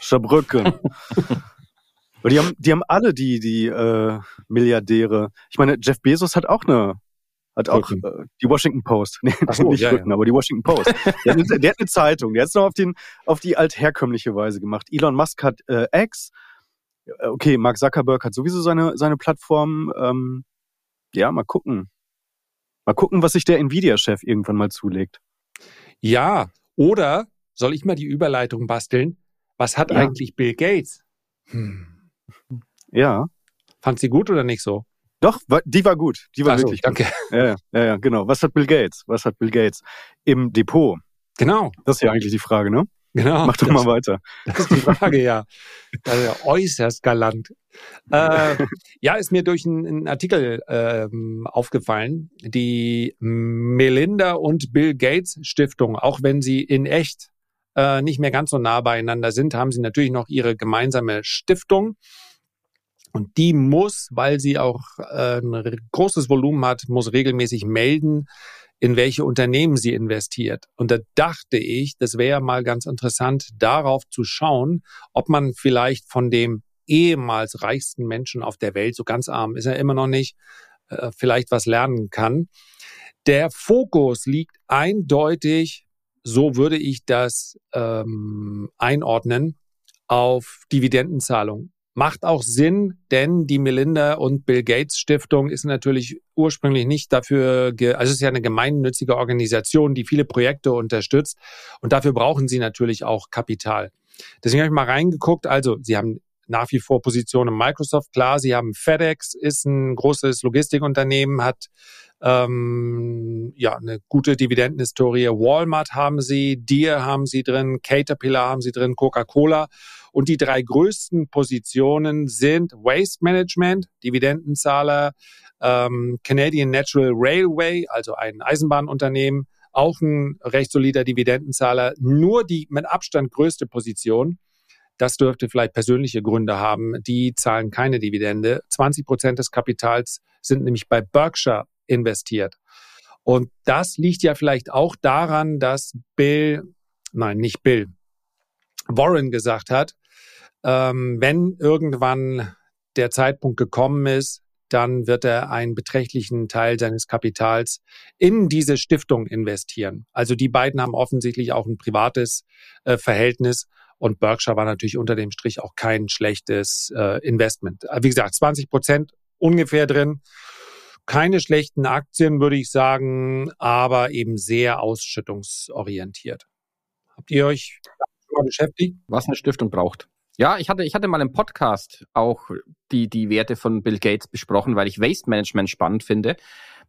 Ich hab Rücken. Aber die haben, die haben alle die, die äh, Milliardäre. Ich meine, Jeff Bezos hat auch eine, hat auch äh, die Washington Post. Nee, so, nicht ja, Rücken, ja. aber die Washington Post. der, hat, der, hat eine Zeitung. Der hat es noch auf, den, auf die altherkömmliche Weise gemacht. Elon Musk hat äh, X. Okay, Mark Zuckerberg hat sowieso seine, seine Plattform. Ähm, ja, mal gucken. Mal gucken, was sich der Nvidia-Chef irgendwann mal zulegt. Ja, oder soll ich mal die Überleitung basteln? Was hat ja. eigentlich Bill Gates? Hm. Ja. Fand sie gut oder nicht so? Doch, die war gut. Die war so, wirklich danke. gut. Ja, ja, ja, genau. Was hat Bill Gates? Was hat Bill Gates im Depot? Genau. Das ist ja eigentlich die Frage, ne? Genau. Mach doch mal weiter. Das ist die Frage, ja. Also äußerst galant. Äh, ja, ist mir durch einen, Artikel ähm, aufgefallen. Die Melinda und Bill Gates Stiftung, auch wenn sie in echt äh, nicht mehr ganz so nah beieinander sind, haben sie natürlich noch ihre gemeinsame Stiftung. Und die muss, weil sie auch äh, ein großes Volumen hat, muss regelmäßig melden, in welche Unternehmen sie investiert. Und da dachte ich, das wäre mal ganz interessant, darauf zu schauen, ob man vielleicht von dem ehemals reichsten Menschen auf der Welt, so ganz arm ist er immer noch nicht, äh, vielleicht was lernen kann. Der Fokus liegt eindeutig, so würde ich das ähm, einordnen, auf Dividendenzahlung. Macht auch Sinn, denn die Melinda und Bill Gates Stiftung ist natürlich ursprünglich nicht dafür, also es ist ja eine gemeinnützige Organisation, die viele Projekte unterstützt und dafür brauchen sie natürlich auch Kapital. Deswegen habe ich mal reingeguckt. Also, sie haben nach wie vor Position in Microsoft. Klar, sie haben FedEx, ist ein großes Logistikunternehmen, hat ähm, ja eine gute Dividendenhistorie. Walmart haben sie, Deere haben sie drin, Caterpillar haben sie drin, Coca-Cola. Und die drei größten Positionen sind Waste Management, Dividendenzahler, ähm, Canadian Natural Railway, also ein Eisenbahnunternehmen, auch ein recht solider Dividendenzahler. Nur die mit Abstand größte Position, das dürfte vielleicht persönliche Gründe haben, die zahlen keine Dividende. 20 Prozent des Kapitals sind nämlich bei Berkshire investiert. Und das liegt ja vielleicht auch daran, dass Bill, nein, nicht Bill, Warren gesagt hat, ähm, wenn irgendwann der Zeitpunkt gekommen ist, dann wird er einen beträchtlichen Teil seines Kapitals in diese Stiftung investieren. Also die beiden haben offensichtlich auch ein privates äh, Verhältnis und Berkshire war natürlich unter dem Strich auch kein schlechtes äh, Investment. Wie gesagt, 20 Prozent ungefähr drin. Keine schlechten Aktien, würde ich sagen, aber eben sehr ausschüttungsorientiert. Habt ihr euch schon mal beschäftigt? Was eine Stiftung braucht. Ja, ich hatte, ich hatte mal im Podcast auch die, die Werte von Bill Gates besprochen, weil ich Waste Management spannend finde.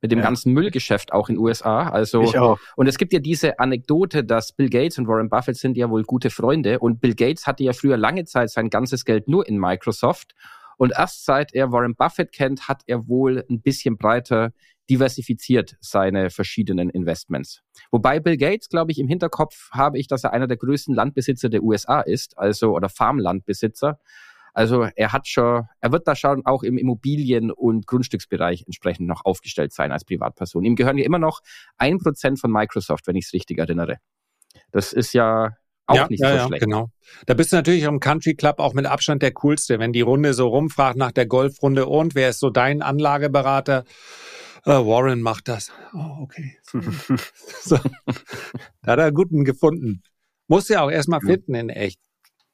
Mit dem ja. ganzen Müllgeschäft auch in USA. Also, ich auch. und es gibt ja diese Anekdote, dass Bill Gates und Warren Buffett sind ja wohl gute Freunde. Und Bill Gates hatte ja früher lange Zeit sein ganzes Geld nur in Microsoft. Und erst seit er Warren Buffett kennt, hat er wohl ein bisschen breiter diversifiziert seine verschiedenen Investments. Wobei Bill Gates, glaube ich, im Hinterkopf habe ich, dass er einer der größten Landbesitzer der USA ist, also oder Farmlandbesitzer. Also er hat schon, er wird da schon auch im Immobilien- und Grundstücksbereich entsprechend noch aufgestellt sein als Privatperson. Ihm gehören ja immer noch ein Prozent von Microsoft, wenn ich es richtig erinnere. Das ist ja auch ja, nicht ja, so ja, schlecht. Genau. Da bist du natürlich im Country Club auch mit Abstand der coolste, wenn die Runde so rumfragt nach der Golfrunde und wer ist so dein Anlageberater? Uh, Warren macht das. Oh, okay. so. Da hat er einen guten gefunden. Muss ja auch erstmal finden in echt.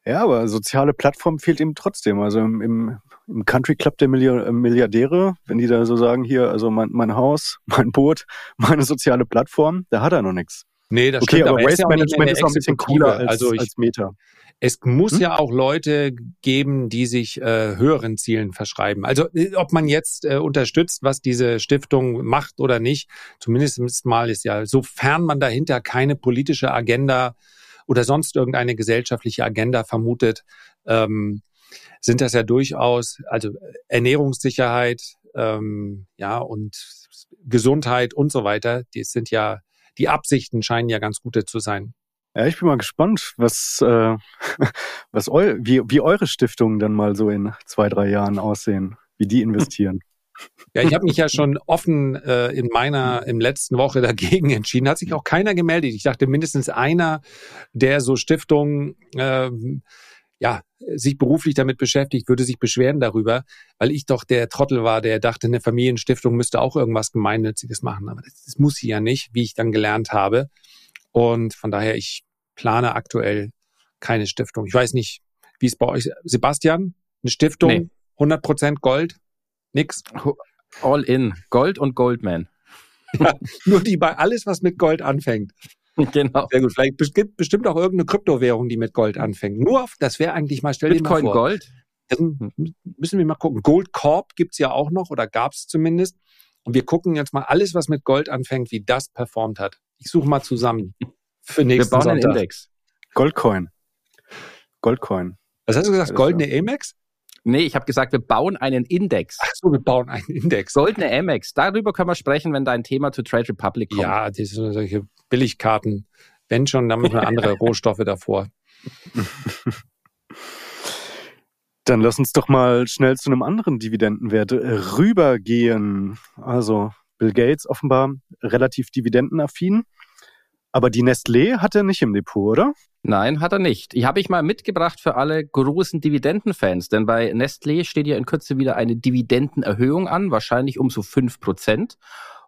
Ja, aber soziale Plattform fehlt ihm trotzdem. Also im, im, im Country Club der äh, Milliardäre, wenn die da so sagen, hier, also mein, mein Haus, mein Boot, meine soziale Plattform, da hat er noch nichts. Nee, das okay, stimmt. aber, aber Waste Management ist auch ein bisschen cooler als, also ich, als Meta. Es muss hm? ja auch Leute geben, die sich äh, höheren Zielen verschreiben. Also äh, ob man jetzt äh, unterstützt, was diese Stiftung macht oder nicht, zumindest mal ist ja, sofern man dahinter keine politische Agenda oder sonst irgendeine gesellschaftliche Agenda vermutet, ähm, sind das ja durchaus, also Ernährungssicherheit, ähm, ja, und Gesundheit und so weiter, die sind ja, die Absichten scheinen ja ganz gute zu sein. Ja, ich bin mal gespannt, was, äh, was eu wie, wie eure Stiftungen dann mal so in zwei, drei Jahren aussehen, wie die investieren. Ja, ich habe mich ja schon offen äh, in meiner im letzten Woche dagegen entschieden. Hat sich auch keiner gemeldet. Ich dachte mindestens einer, der so Stiftungen äh, ja sich beruflich damit beschäftigt, würde sich beschweren darüber, weil ich doch der Trottel war, der dachte, eine Familienstiftung müsste auch irgendwas Gemeinnütziges machen. Aber das, das muss sie ja nicht, wie ich dann gelernt habe. Und von daher, ich plane aktuell keine Stiftung. Ich weiß nicht, wie es bei euch, Sebastian, eine Stiftung, nee. 100% Gold, nix? All in, Gold und Goldman. Ja, nur die bei alles, was mit Gold anfängt. Genau. Sehr gut. Vielleicht gibt bestimmt auch irgendeine Kryptowährung, die mit Gold anfängt. Nur, auf, das wäre eigentlich mal, stell Bitcoin dir mal vor. Gold? Dann müssen wir mal gucken. Gold Corp gibt's ja auch noch oder gab's zumindest. Und wir gucken jetzt mal alles, was mit Gold anfängt, wie das performt hat. Ich suche mal zusammen für nächsten Wir bauen Sonntag. einen Index. Goldcoin. Goldcoin. Was hast du gesagt? Goldene Amex? Nee, ich habe gesagt, wir bauen einen Index. Ach so, wir bauen einen Index. Goldene Amex. Darüber können wir sprechen, wenn dein Thema zu Trade Republic kommt. Ja, das sind solche Billigkarten. Wenn schon, dann müssen wir andere Rohstoffe davor. Dann lass uns doch mal schnell zu einem anderen Dividendenwert rübergehen. Also Bill Gates offenbar relativ dividendenaffin. Aber die Nestlé hat er nicht im Depot, oder? Nein, hat er nicht. Die habe ich mal mitgebracht für alle großen Dividendenfans, denn bei Nestlé steht ja in Kürze wieder eine Dividendenerhöhung an, wahrscheinlich um so fünf Prozent.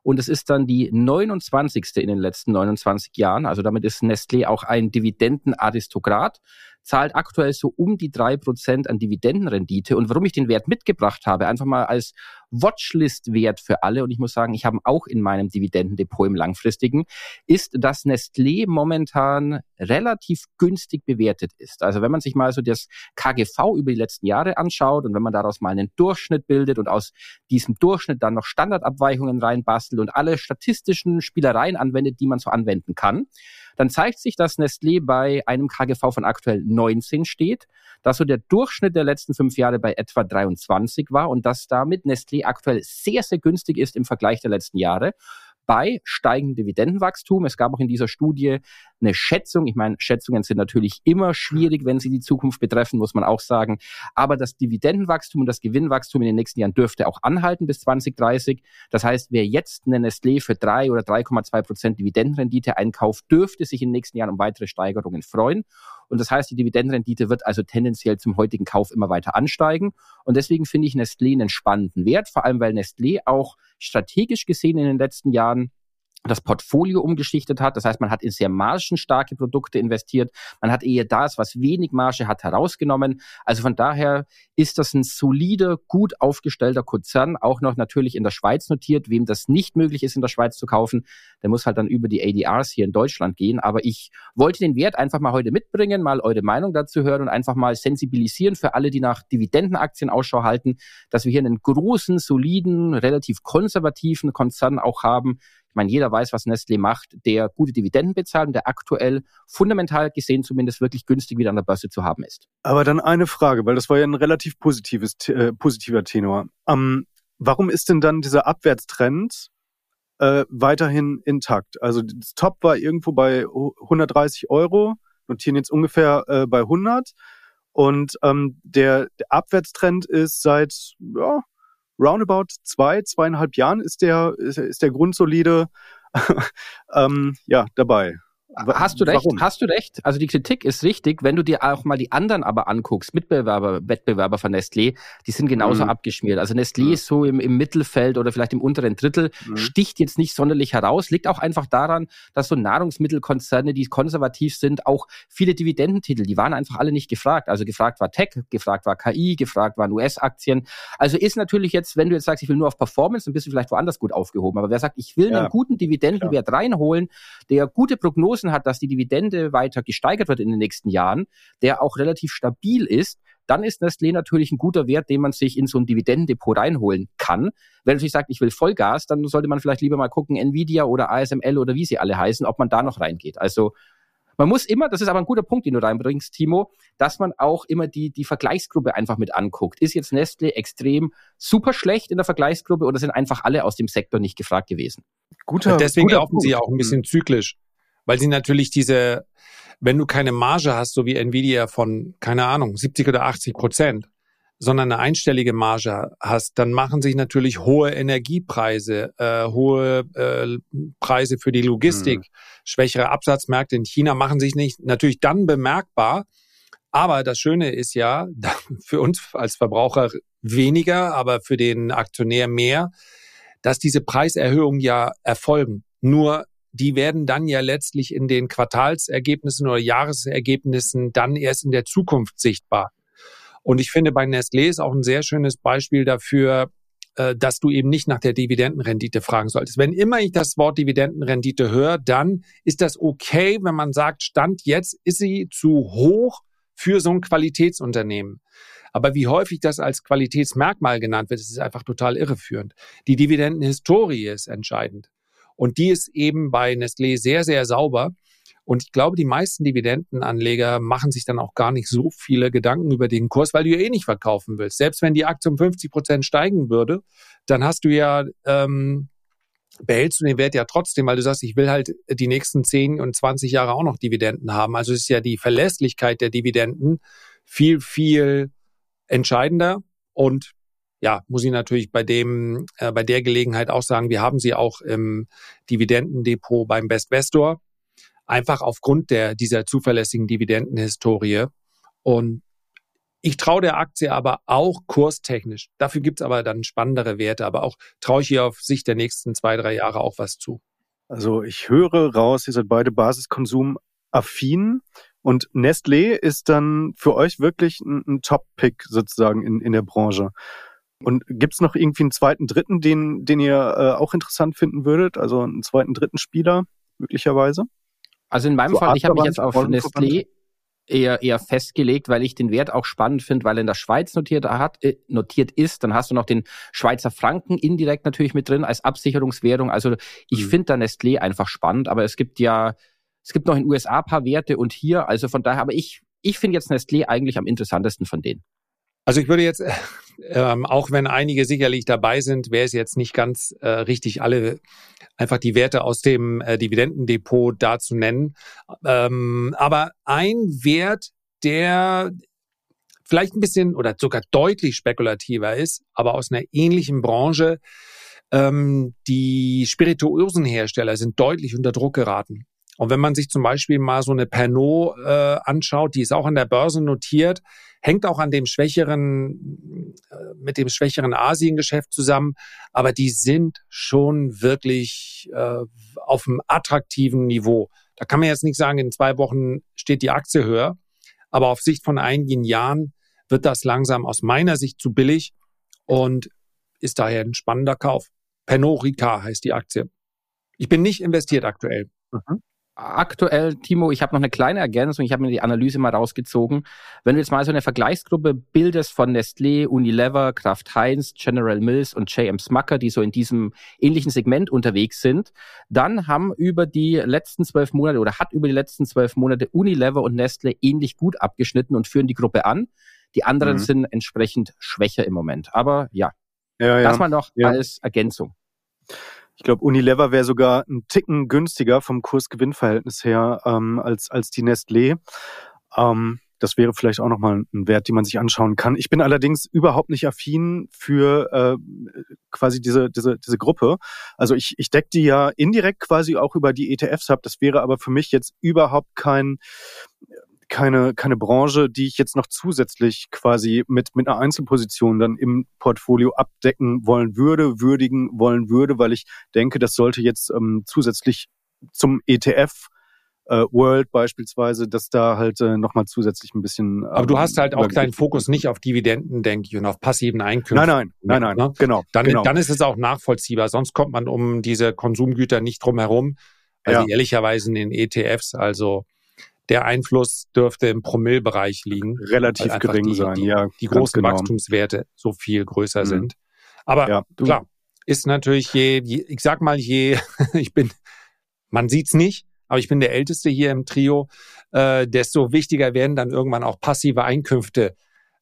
Und es ist dann die 29. in den letzten 29 Jahren. Also damit ist Nestlé auch ein Dividendenaristokrat. Zahlt aktuell so um die drei Prozent an Dividendenrendite. Und warum ich den Wert mitgebracht habe, einfach mal als Watchlist-Wert für alle, und ich muss sagen, ich habe auch in meinem Dividendendepot im langfristigen, ist, dass Nestlé momentan relativ günstig bewertet ist. Also wenn man sich mal so das KGV über die letzten Jahre anschaut und wenn man daraus mal einen Durchschnitt bildet und aus diesem Durchschnitt dann noch Standardabweichungen reinbastelt und alle statistischen Spielereien anwendet, die man so anwenden kann, dann zeigt sich, dass Nestlé bei einem KGV von aktuell 19 steht, dass so der Durchschnitt der letzten fünf Jahre bei etwa 23 war und dass damit Nestlé aktuell sehr, sehr günstig ist im Vergleich der letzten Jahre bei steigendem Dividendenwachstum. Es gab auch in dieser Studie eine Schätzung. Ich meine, Schätzungen sind natürlich immer schwierig, wenn sie die Zukunft betreffen, muss man auch sagen. Aber das Dividendenwachstum und das Gewinnwachstum in den nächsten Jahren dürfte auch anhalten bis 2030. Das heißt, wer jetzt eine Nestlé für drei oder 3,2 Prozent Dividendenrendite einkauft, dürfte sich in den nächsten Jahren um weitere Steigerungen freuen. Und das heißt, die Dividendenrendite wird also tendenziell zum heutigen Kauf immer weiter ansteigen. Und deswegen finde ich Nestlé einen spannenden Wert, vor allem weil Nestlé auch strategisch gesehen in den letzten Jahren das Portfolio umgeschichtet hat. Das heißt, man hat in sehr margenstarke Produkte investiert. Man hat eher das, was wenig Marge hat, herausgenommen. Also von daher ist das ein solider, gut aufgestellter Konzern, auch noch natürlich in der Schweiz notiert. Wem das nicht möglich ist, in der Schweiz zu kaufen, der muss halt dann über die ADRs hier in Deutschland gehen. Aber ich wollte den Wert einfach mal heute mitbringen, mal eure Meinung dazu hören und einfach mal sensibilisieren für alle, die nach Dividendenaktien Ausschau halten, dass wir hier einen großen, soliden, relativ konservativen Konzern auch haben, ich meine, jeder weiß, was Nestlé macht, der gute Dividenden bezahlt und der aktuell fundamental gesehen zumindest wirklich günstig wieder an der Börse zu haben ist. Aber dann eine Frage, weil das war ja ein relativ positives, äh, positiver Tenor. Ähm, warum ist denn dann dieser Abwärtstrend äh, weiterhin intakt? Also das Top war irgendwo bei 130 Euro, notieren jetzt ungefähr äh, bei 100. Und ähm, der, der Abwärtstrend ist seit ja, roundabout zwei, zweieinhalb Jahren ist der, ist, ist der grundsolide ähm, ja, dabei. Hast du recht, Warum? hast du recht. Also die Kritik ist richtig, wenn du dir auch mal die anderen aber anguckst, Mitbewerber, Wettbewerber von Nestlé, die sind genauso mhm. abgeschmiert. Also Nestlé mhm. ist so im, im, Mittelfeld oder vielleicht im unteren Drittel, mhm. sticht jetzt nicht sonderlich heraus, liegt auch einfach daran, dass so Nahrungsmittelkonzerne, die konservativ sind, auch viele Dividendentitel, die waren einfach alle nicht gefragt. Also gefragt war Tech, gefragt war KI, gefragt waren US-Aktien. Also ist natürlich jetzt, wenn du jetzt sagst, ich will nur auf Performance, dann bist du vielleicht woanders gut aufgehoben. Aber wer sagt, ich will ja. einen guten Dividendenwert Klar. reinholen, der gute Prognosen beschlossen hat, dass die Dividende weiter gesteigert wird in den nächsten Jahren, der auch relativ stabil ist, dann ist Nestlé natürlich ein guter Wert, den man sich in so ein Dividendendepot reinholen kann. Wenn man natürlich sagt, ich will Vollgas, dann sollte man vielleicht lieber mal gucken, Nvidia oder ASML oder wie sie alle heißen, ob man da noch reingeht. Also man muss immer, das ist aber ein guter Punkt, den du reinbringst, Timo, dass man auch immer die, die Vergleichsgruppe einfach mit anguckt. Ist jetzt Nestle extrem super schlecht in der Vergleichsgruppe oder sind einfach alle aus dem Sektor nicht gefragt gewesen? Guter, Deswegen guter laufen sie auch ein bisschen zyklisch weil sie natürlich diese, wenn du keine Marge hast, so wie Nvidia von, keine Ahnung, 70 oder 80 Prozent, sondern eine einstellige Marge hast, dann machen sich natürlich hohe Energiepreise, äh, hohe äh, Preise für die Logistik, mhm. schwächere Absatzmärkte in China machen sich nicht natürlich dann bemerkbar. Aber das Schöne ist ja, für uns als Verbraucher weniger, aber für den Aktionär mehr, dass diese Preiserhöhungen ja erfolgen. Nur die werden dann ja letztlich in den Quartalsergebnissen oder Jahresergebnissen dann erst in der Zukunft sichtbar. Und ich finde, bei Nestlé ist auch ein sehr schönes Beispiel dafür, äh, dass du eben nicht nach der Dividendenrendite fragen solltest. Wenn immer ich das Wort Dividendenrendite höre, dann ist das okay, wenn man sagt, Stand jetzt ist sie zu hoch für so ein Qualitätsunternehmen. Aber wie häufig das als Qualitätsmerkmal genannt wird, ist einfach total irreführend. Die Dividendenhistorie ist entscheidend. Und die ist eben bei Nestlé sehr, sehr sauber. Und ich glaube, die meisten Dividendenanleger machen sich dann auch gar nicht so viele Gedanken über den Kurs, weil du ja eh nicht verkaufen willst. Selbst wenn die Aktie um 50 Prozent steigen würde, dann hast du ja, ähm, behältst du den Wert ja trotzdem, weil du sagst, ich will halt die nächsten 10 und 20 Jahre auch noch Dividenden haben. Also ist ja die Verlässlichkeit der Dividenden viel, viel entscheidender. Und ja, muss ich natürlich bei dem, äh, bei der Gelegenheit auch sagen, wir haben sie auch im Dividendendepot beim Bestvestor. Einfach aufgrund der, dieser zuverlässigen Dividendenhistorie. Und ich traue der Aktie aber auch kurstechnisch. Dafür gibt's aber dann spannendere Werte. Aber auch traue ich hier auf Sicht der nächsten zwei, drei Jahre auch was zu. Also ich höre raus, ihr seid beide Basiskonsum affin Und Nestlé ist dann für euch wirklich ein, ein Top-Pick sozusagen in, in der Branche. Und gibt's noch irgendwie einen zweiten, dritten, den, den ihr äh, auch interessant finden würdet? Also einen zweiten, dritten Spieler möglicherweise? Also in meinem so Fall, ich habe mich jetzt auf Nestlé eher, eher festgelegt, weil ich den Wert auch spannend finde, weil er in der Schweiz notiert, hat, äh, notiert ist. Dann hast du noch den Schweizer Franken indirekt natürlich mit drin als Absicherungswährung. Also ich mhm. finde da Nestlé einfach spannend, aber es gibt ja, es gibt noch in den USA paar Werte und hier, also von daher, aber ich, ich finde jetzt Nestlé eigentlich am interessantesten von denen. Also ich würde jetzt, äh, ähm, auch wenn einige sicherlich dabei sind, wäre es jetzt nicht ganz äh, richtig, alle einfach die Werte aus dem äh, Dividendendepot da zu nennen. Ähm, aber ein Wert, der vielleicht ein bisschen oder sogar deutlich spekulativer ist, aber aus einer ähnlichen Branche, ähm, die Spirituosenhersteller sind deutlich unter Druck geraten. Und wenn man sich zum Beispiel mal so eine Pernod äh, anschaut, die ist auch an der Börse notiert, hängt auch an dem schwächeren, äh, mit dem schwächeren Asiengeschäft zusammen, aber die sind schon wirklich äh, auf einem attraktiven Niveau. Da kann man jetzt nicht sagen, in zwei Wochen steht die Aktie höher, aber auf Sicht von einigen Jahren wird das langsam aus meiner Sicht zu billig und ist daher ein spannender Kauf. Pernod Ricard heißt die Aktie. Ich bin nicht investiert aktuell. Mhm aktuell, Timo, ich habe noch eine kleine Ergänzung, ich habe mir die Analyse mal rausgezogen. Wenn du jetzt mal so eine Vergleichsgruppe bildest von Nestlé, Unilever, Kraft Heinz, General Mills und J.M. Smucker, die so in diesem ähnlichen Segment unterwegs sind, dann haben über die letzten zwölf Monate oder hat über die letzten zwölf Monate Unilever und Nestlé ähnlich gut abgeschnitten und führen die Gruppe an. Die anderen mhm. sind entsprechend schwächer im Moment. Aber ja, ja, ja. das mal noch ja. als Ergänzung. Ich glaube, Unilever wäre sogar ein Ticken günstiger vom Kurs-Gewinn-Verhältnis her ähm, als, als die Nestlé. Ähm, das wäre vielleicht auch nochmal ein Wert, den man sich anschauen kann. Ich bin allerdings überhaupt nicht affin für äh, quasi diese, diese, diese Gruppe. Also ich, ich decke die ja indirekt quasi auch über die ETFs ab. Das wäre aber für mich jetzt überhaupt kein keine, keine Branche, die ich jetzt noch zusätzlich quasi mit, mit einer Einzelposition dann im Portfolio abdecken wollen würde, würdigen wollen würde, weil ich denke, das sollte jetzt ähm, zusätzlich zum ETF äh, World beispielsweise, dass da halt äh, nochmal zusätzlich ein bisschen. Ähm, Aber du hast halt auch deinen Fokus nicht auf Dividenden, denke ich, und auf passiven Einkünften. Nein, nein, nein, nein, ne? genau, dann, genau. Dann ist es auch nachvollziehbar. Sonst kommt man um diese Konsumgüter nicht drum herum. Also ja. ehrlicherweise in den ETFs, also der Einfluss dürfte im Promillbereich liegen. Relativ gering die, sein, die, ja. Die großen genau. Wachstumswerte so viel größer mhm. sind. Aber ja, klar, ist natürlich je, je, ich sag mal, je, ich bin, man sieht's nicht, aber ich bin der Älteste hier im Trio, äh, desto wichtiger werden dann irgendwann auch passive Einkünfte,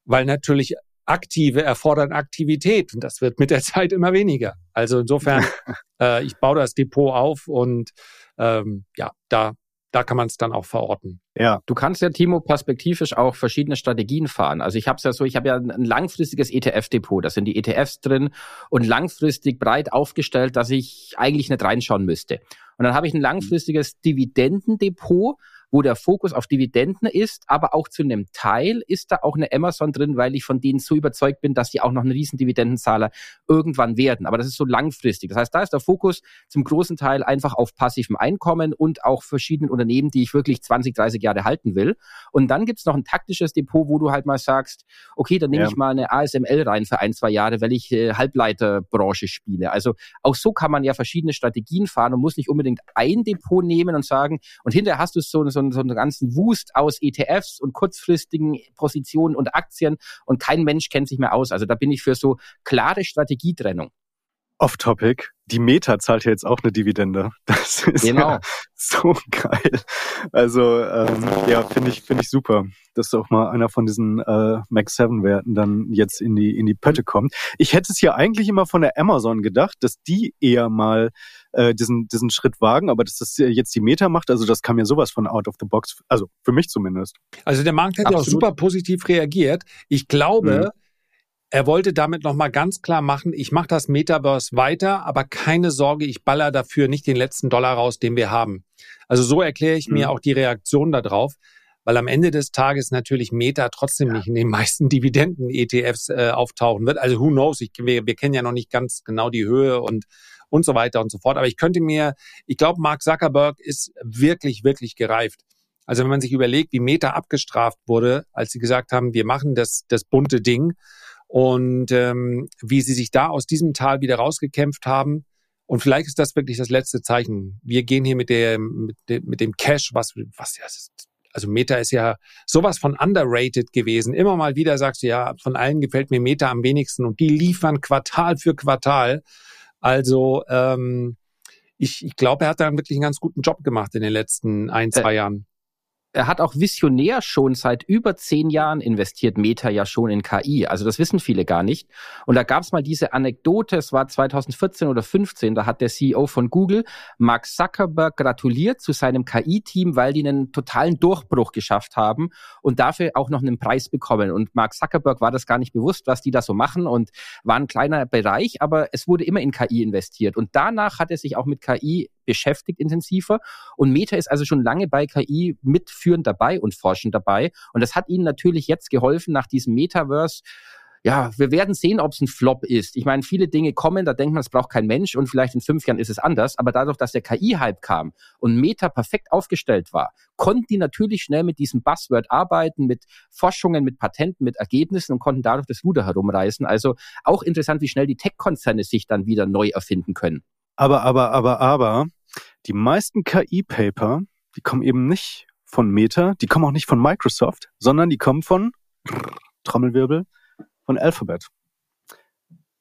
weil natürlich aktive erfordern Aktivität und das wird mit der Zeit immer weniger. Also insofern, äh, ich baue das Depot auf und ähm, ja, da da kann man es dann auch verorten. Ja. Du kannst ja, Timo, perspektivisch auch verschiedene Strategien fahren. Also ich habe es ja so, ich habe ja ein langfristiges ETF-Depot, da sind die ETFs drin und langfristig breit aufgestellt, dass ich eigentlich nicht reinschauen müsste. Und dann habe ich ein langfristiges Dividendendepot, wo der Fokus auf Dividenden ist, aber auch zu einem Teil ist da auch eine Amazon drin, weil ich von denen so überzeugt bin, dass sie auch noch ein riesen Dividendenzahler irgendwann werden. Aber das ist so langfristig. Das heißt, da ist der Fokus zum großen Teil einfach auf passivem Einkommen und auch verschiedenen Unternehmen, die ich wirklich 20, 30 Jahre halten will. Und dann gibt's noch ein taktisches Depot, wo du halt mal sagst, okay, dann nehme ja. ich mal eine ASML rein für ein, zwei Jahre, weil ich äh, Halbleiterbranche spiele. Also auch so kann man ja verschiedene Strategien fahren und muss nicht unbedingt ein Depot nehmen und sagen, und hinterher hast du so, so so, so einen ganzen Wust aus ETFs und kurzfristigen Positionen und Aktien und kein Mensch kennt sich mehr aus. Also da bin ich für so klare Strategietrennung. Off-Topic. Die Meta zahlt ja jetzt auch eine Dividende. Das ist genau. ja so geil. Also ähm, ja, finde ich finde ich super, dass auch mal einer von diesen äh, Max 7 Werten dann jetzt in die in die Pötte kommt. Ich hätte es ja eigentlich immer von der Amazon gedacht, dass die eher mal äh, diesen diesen Schritt wagen, aber dass das jetzt die Meta macht, also das kam ja sowas von out of the box, also für mich zumindest. Also der Markt hat ja auch super positiv reagiert. Ich glaube, mhm er wollte damit nochmal ganz klar machen, ich mache das Metaverse weiter, aber keine Sorge, ich baller dafür nicht den letzten Dollar raus, den wir haben. Also so erkläre ich mhm. mir auch die Reaktion darauf, weil am Ende des Tages natürlich Meta trotzdem ja. nicht in den meisten Dividenden-ETFs äh, auftauchen wird. Also who knows, ich, wir, wir kennen ja noch nicht ganz genau die Höhe und und so weiter und so fort. Aber ich könnte mir, ich glaube, Mark Zuckerberg ist wirklich, wirklich gereift. Also wenn man sich überlegt, wie Meta abgestraft wurde, als sie gesagt haben, wir machen das, das bunte Ding und ähm, wie sie sich da aus diesem Tal wieder rausgekämpft haben. Und vielleicht ist das wirklich das letzte Zeichen. Wir gehen hier mit, der, mit, dem, mit dem Cash, was, was ja, also Meta ist ja sowas von underrated gewesen. Immer mal wieder sagst du, ja, von allen gefällt mir Meta am wenigsten und die liefern Quartal für Quartal. Also ähm, ich, ich glaube, er hat da wirklich einen ganz guten Job gemacht in den letzten ein, äh, zwei Jahren er hat auch visionär schon seit über zehn Jahren investiert Meta ja schon in KI. Also das wissen viele gar nicht. Und da gab es mal diese Anekdote, es war 2014 oder 15, da hat der CEO von Google, Mark Zuckerberg, gratuliert zu seinem KI-Team, weil die einen totalen Durchbruch geschafft haben und dafür auch noch einen Preis bekommen. Und Mark Zuckerberg war das gar nicht bewusst, was die da so machen und war ein kleiner Bereich, aber es wurde immer in KI investiert. Und danach hat er sich auch mit KI beschäftigt intensiver. Und Meta ist also schon lange bei KI mitführend dabei und forschend dabei. Und das hat ihnen natürlich jetzt geholfen nach diesem Metaverse ja, wir werden sehen, ob es ein Flop ist. Ich meine, viele Dinge kommen, da denkt man, es braucht kein Mensch und vielleicht in fünf Jahren ist es anders. Aber dadurch, dass der KI-Hype kam und Meta perfekt aufgestellt war, konnten die natürlich schnell mit diesem Buzzword arbeiten, mit Forschungen, mit Patenten, mit Ergebnissen und konnten dadurch das Ruder herumreißen. Also auch interessant, wie schnell die Tech-Konzerne sich dann wieder neu erfinden können. Aber, aber, aber, aber, die meisten KI-Paper, die kommen eben nicht von Meta, die kommen auch nicht von Microsoft, sondern die kommen von Trommelwirbel, von Alphabet.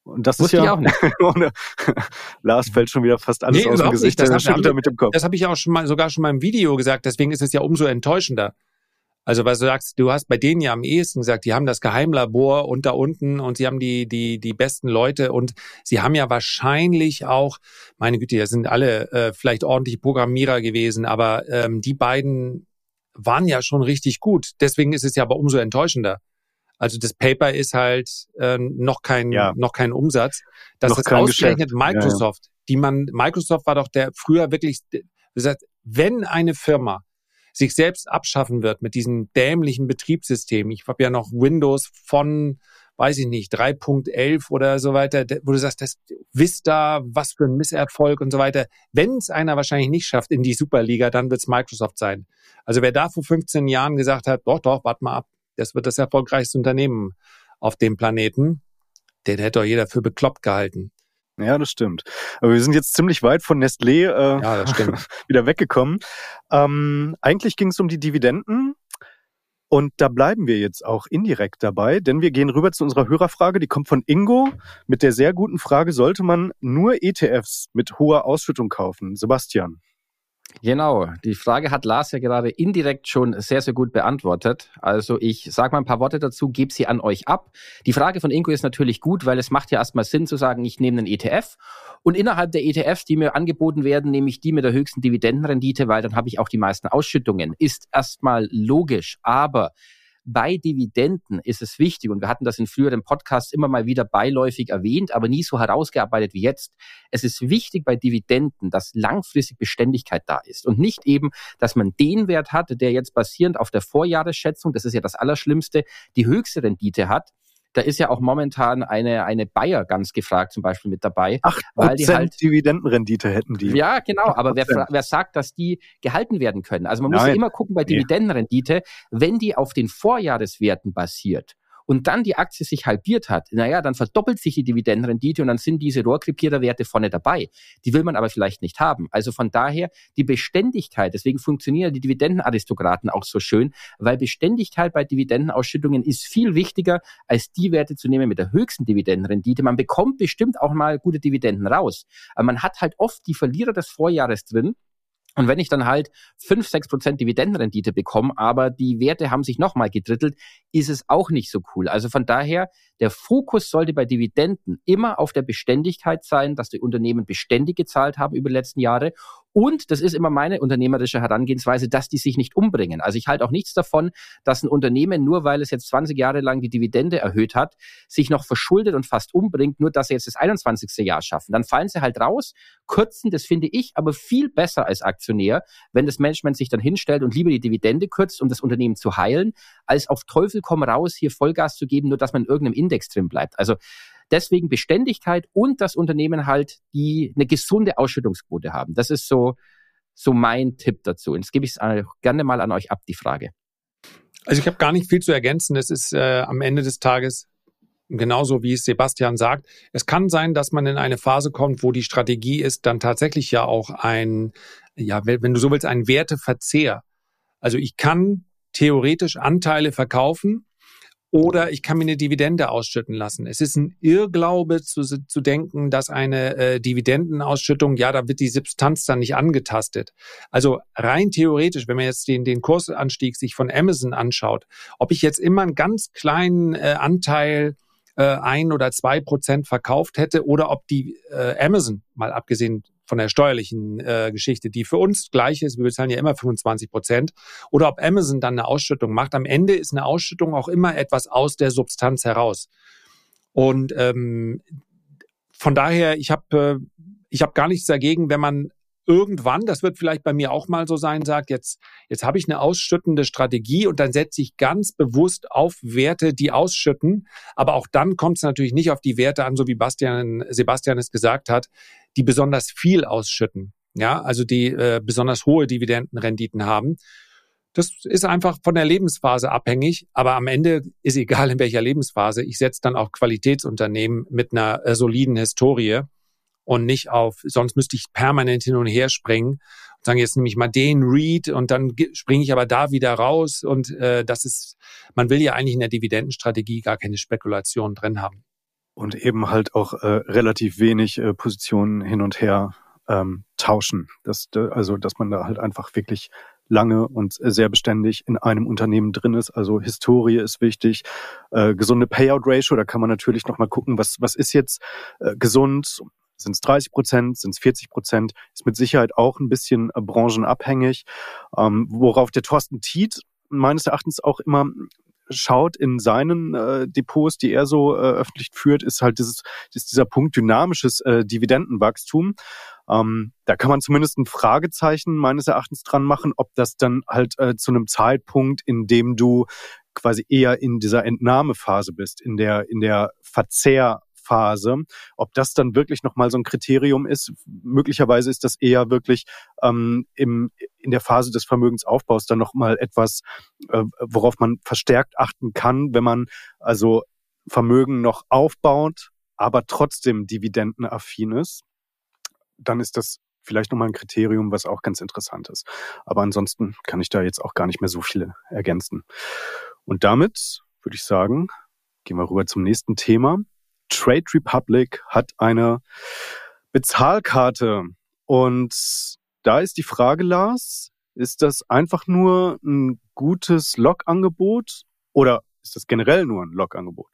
Und das Wusste ist ja nicht. Lars fällt schon wieder fast alles nee, aus dem Gesicht. Das, das, Kopf. das habe ich auch schon mal, sogar schon mal im Video gesagt. Deswegen ist es ja umso enttäuschender. Also weil du sagst, du hast bei denen ja am ehesten gesagt, die haben das Geheimlabor und da unten und sie haben die, die, die besten Leute und sie haben ja wahrscheinlich auch, meine Güte, das sind alle äh, vielleicht ordentliche Programmierer gewesen, aber ähm, die beiden waren ja schon richtig gut. Deswegen ist es ja aber umso enttäuschender. Also das Paper ist halt äh, noch kein ja. noch kein Umsatz. Das ist ausgerechnet Geschäft. Microsoft, ja, ja. die man Microsoft war doch der früher wirklich gesagt, wenn eine Firma sich selbst abschaffen wird mit diesem dämlichen Betriebssystem. Ich habe ja noch Windows von, weiß ich nicht, 3.11 oder so weiter, wo du sagst, das Vista, was für ein Misserfolg und so weiter. Wenn es einer wahrscheinlich nicht schafft in die Superliga, dann wird es Microsoft sein. Also wer da vor 15 Jahren gesagt hat, doch, doch, warte mal ab, das wird das erfolgreichste Unternehmen auf dem Planeten, den hätte doch jeder für bekloppt gehalten. Ja, das stimmt. Aber wir sind jetzt ziemlich weit von Nestlé äh, ja, wieder weggekommen. Ähm, eigentlich ging es um die Dividenden. Und da bleiben wir jetzt auch indirekt dabei, denn wir gehen rüber zu unserer Hörerfrage, die kommt von Ingo mit der sehr guten Frage, sollte man nur ETFs mit hoher Ausschüttung kaufen? Sebastian. Genau, die Frage hat Lars ja gerade indirekt schon sehr, sehr gut beantwortet. Also ich sage mal ein paar Worte dazu, gebe sie an euch ab. Die Frage von Ingo ist natürlich gut, weil es macht ja erstmal Sinn zu sagen, ich nehme einen ETF und innerhalb der ETFs, die mir angeboten werden, nehme ich die mit der höchsten Dividendenrendite, weil dann habe ich auch die meisten Ausschüttungen. Ist erstmal logisch, aber bei Dividenden ist es wichtig, und wir hatten das in früheren Podcasts immer mal wieder beiläufig erwähnt, aber nie so herausgearbeitet wie jetzt. Es ist wichtig bei Dividenden, dass langfristig Beständigkeit da ist und nicht eben, dass man den Wert hat, der jetzt basierend auf der Vorjahresschätzung, das ist ja das Allerschlimmste, die höchste Rendite hat, da ist ja auch momentan eine, eine Bayer ganz gefragt zum Beispiel mit dabei. Ach, weil die halt Dividendenrendite hätten die. Ja, genau. Aber wer, wer sagt, dass die gehalten werden können? Also man muss ja immer gucken bei Dividendenrendite, wenn die auf den Vorjahreswerten basiert und dann die Aktie sich halbiert hat, naja, dann verdoppelt sich die Dividendenrendite und dann sind diese Rohrkrepiererwerte vorne dabei. Die will man aber vielleicht nicht haben. Also von daher die Beständigkeit, deswegen funktionieren die Dividendenaristokraten auch so schön, weil Beständigkeit bei Dividendenausschüttungen ist viel wichtiger, als die Werte zu nehmen mit der höchsten Dividendenrendite. Man bekommt bestimmt auch mal gute Dividenden raus. Aber man hat halt oft die Verlierer des Vorjahres drin, und wenn ich dann halt fünf, sechs Prozent Dividendenrendite bekomme, aber die Werte haben sich nochmal gedrittelt, ist es auch nicht so cool. Also von daher, der Fokus sollte bei Dividenden immer auf der Beständigkeit sein, dass die Unternehmen beständig gezahlt haben über die letzten Jahre und das ist immer meine unternehmerische Herangehensweise, dass die sich nicht umbringen. Also ich halte auch nichts davon, dass ein Unternehmen, nur weil es jetzt 20 Jahre lang die Dividende erhöht hat, sich noch verschuldet und fast umbringt, nur dass sie jetzt das 21. Jahr schaffen. Dann fallen sie halt raus, kürzen, das finde ich aber viel besser als Aktionär, wenn das Management sich dann hinstellt und lieber die Dividende kürzt, um das Unternehmen zu heilen, als auf Teufel komm raus, hier Vollgas zu geben, nur dass man in irgendeinem Index drin bleibt. Also Deswegen Beständigkeit und das Unternehmen halt, die eine gesunde Ausschüttungsquote haben. Das ist so so mein Tipp dazu. Und jetzt gebe ich es gerne mal an euch ab, die Frage. Also ich habe gar nicht viel zu ergänzen. Es ist äh, am Ende des Tages genauso wie es Sebastian sagt. Es kann sein, dass man in eine Phase kommt, wo die Strategie ist, dann tatsächlich ja auch ein, ja, wenn du so willst, ein Werteverzehr. Also ich kann theoretisch Anteile verkaufen oder ich kann mir eine Dividende ausschütten lassen. Es ist ein Irrglaube zu, zu denken, dass eine äh, Dividendenausschüttung, ja, da wird die Substanz dann nicht angetastet. Also rein theoretisch, wenn man jetzt den, den Kursanstieg sich von Amazon anschaut, ob ich jetzt immer einen ganz kleinen äh, Anteil äh, ein oder zwei Prozent verkauft hätte oder ob die äh, Amazon, mal abgesehen von der steuerlichen äh, Geschichte, die für uns gleich ist, wir bezahlen ja immer 25 Prozent, oder ob Amazon dann eine Ausschüttung macht. Am Ende ist eine Ausschüttung auch immer etwas aus der Substanz heraus. Und ähm, von daher, ich habe äh, ich hab gar nichts dagegen, wenn man irgendwann, das wird vielleicht bei mir auch mal so sein, sagt, jetzt, jetzt habe ich eine ausschüttende Strategie und dann setze ich ganz bewusst auf Werte, die ausschütten. Aber auch dann kommt es natürlich nicht auf die Werte an, so wie Bastian, Sebastian es gesagt hat, die besonders viel ausschütten. Ja, also die äh, besonders hohe Dividendenrenditen haben. Das ist einfach von der Lebensphase abhängig, aber am Ende ist egal in welcher Lebensphase. Ich setze dann auch Qualitätsunternehmen mit einer äh, soliden Historie und nicht auf, sonst müsste ich permanent hin und her springen und sagen, jetzt nehme ich mal den Read und dann springe ich aber da wieder raus und äh, das ist, man will ja eigentlich in der Dividendenstrategie gar keine Spekulation drin haben. Und eben halt auch äh, relativ wenig äh, Positionen hin und her ähm, tauschen. Das, also, dass man da halt einfach wirklich lange und sehr beständig in einem Unternehmen drin ist. Also Historie ist wichtig, äh, gesunde Payout Ratio, da kann man natürlich nochmal gucken, was, was ist jetzt äh, gesund, sind es 30 Prozent, sind es 40 Prozent, ist mit Sicherheit auch ein bisschen äh, branchenabhängig. Ähm, worauf der Thorsten Tiet meines Erachtens auch immer schaut in seinen äh, Depots, die er so äh, öffentlich führt, ist halt dieses, ist dieser Punkt dynamisches äh, Dividendenwachstum. Ähm, da kann man zumindest ein Fragezeichen meines Erachtens dran machen, ob das dann halt äh, zu einem Zeitpunkt, in dem du quasi eher in dieser Entnahmephase bist, in der, in der Verzehr Phase. Ob das dann wirklich nochmal so ein Kriterium ist, möglicherweise ist das eher wirklich ähm, im, in der Phase des Vermögensaufbaus dann nochmal etwas, äh, worauf man verstärkt achten kann, wenn man also Vermögen noch aufbaut, aber trotzdem dividendenaffin ist. Dann ist das vielleicht nochmal ein Kriterium, was auch ganz interessant ist. Aber ansonsten kann ich da jetzt auch gar nicht mehr so viele ergänzen. Und damit würde ich sagen, gehen wir rüber zum nächsten Thema. Trade Republic hat eine Bezahlkarte. Und da ist die Frage, Lars, ist das einfach nur ein gutes Log-Angebot oder ist das generell nur ein Log-Angebot?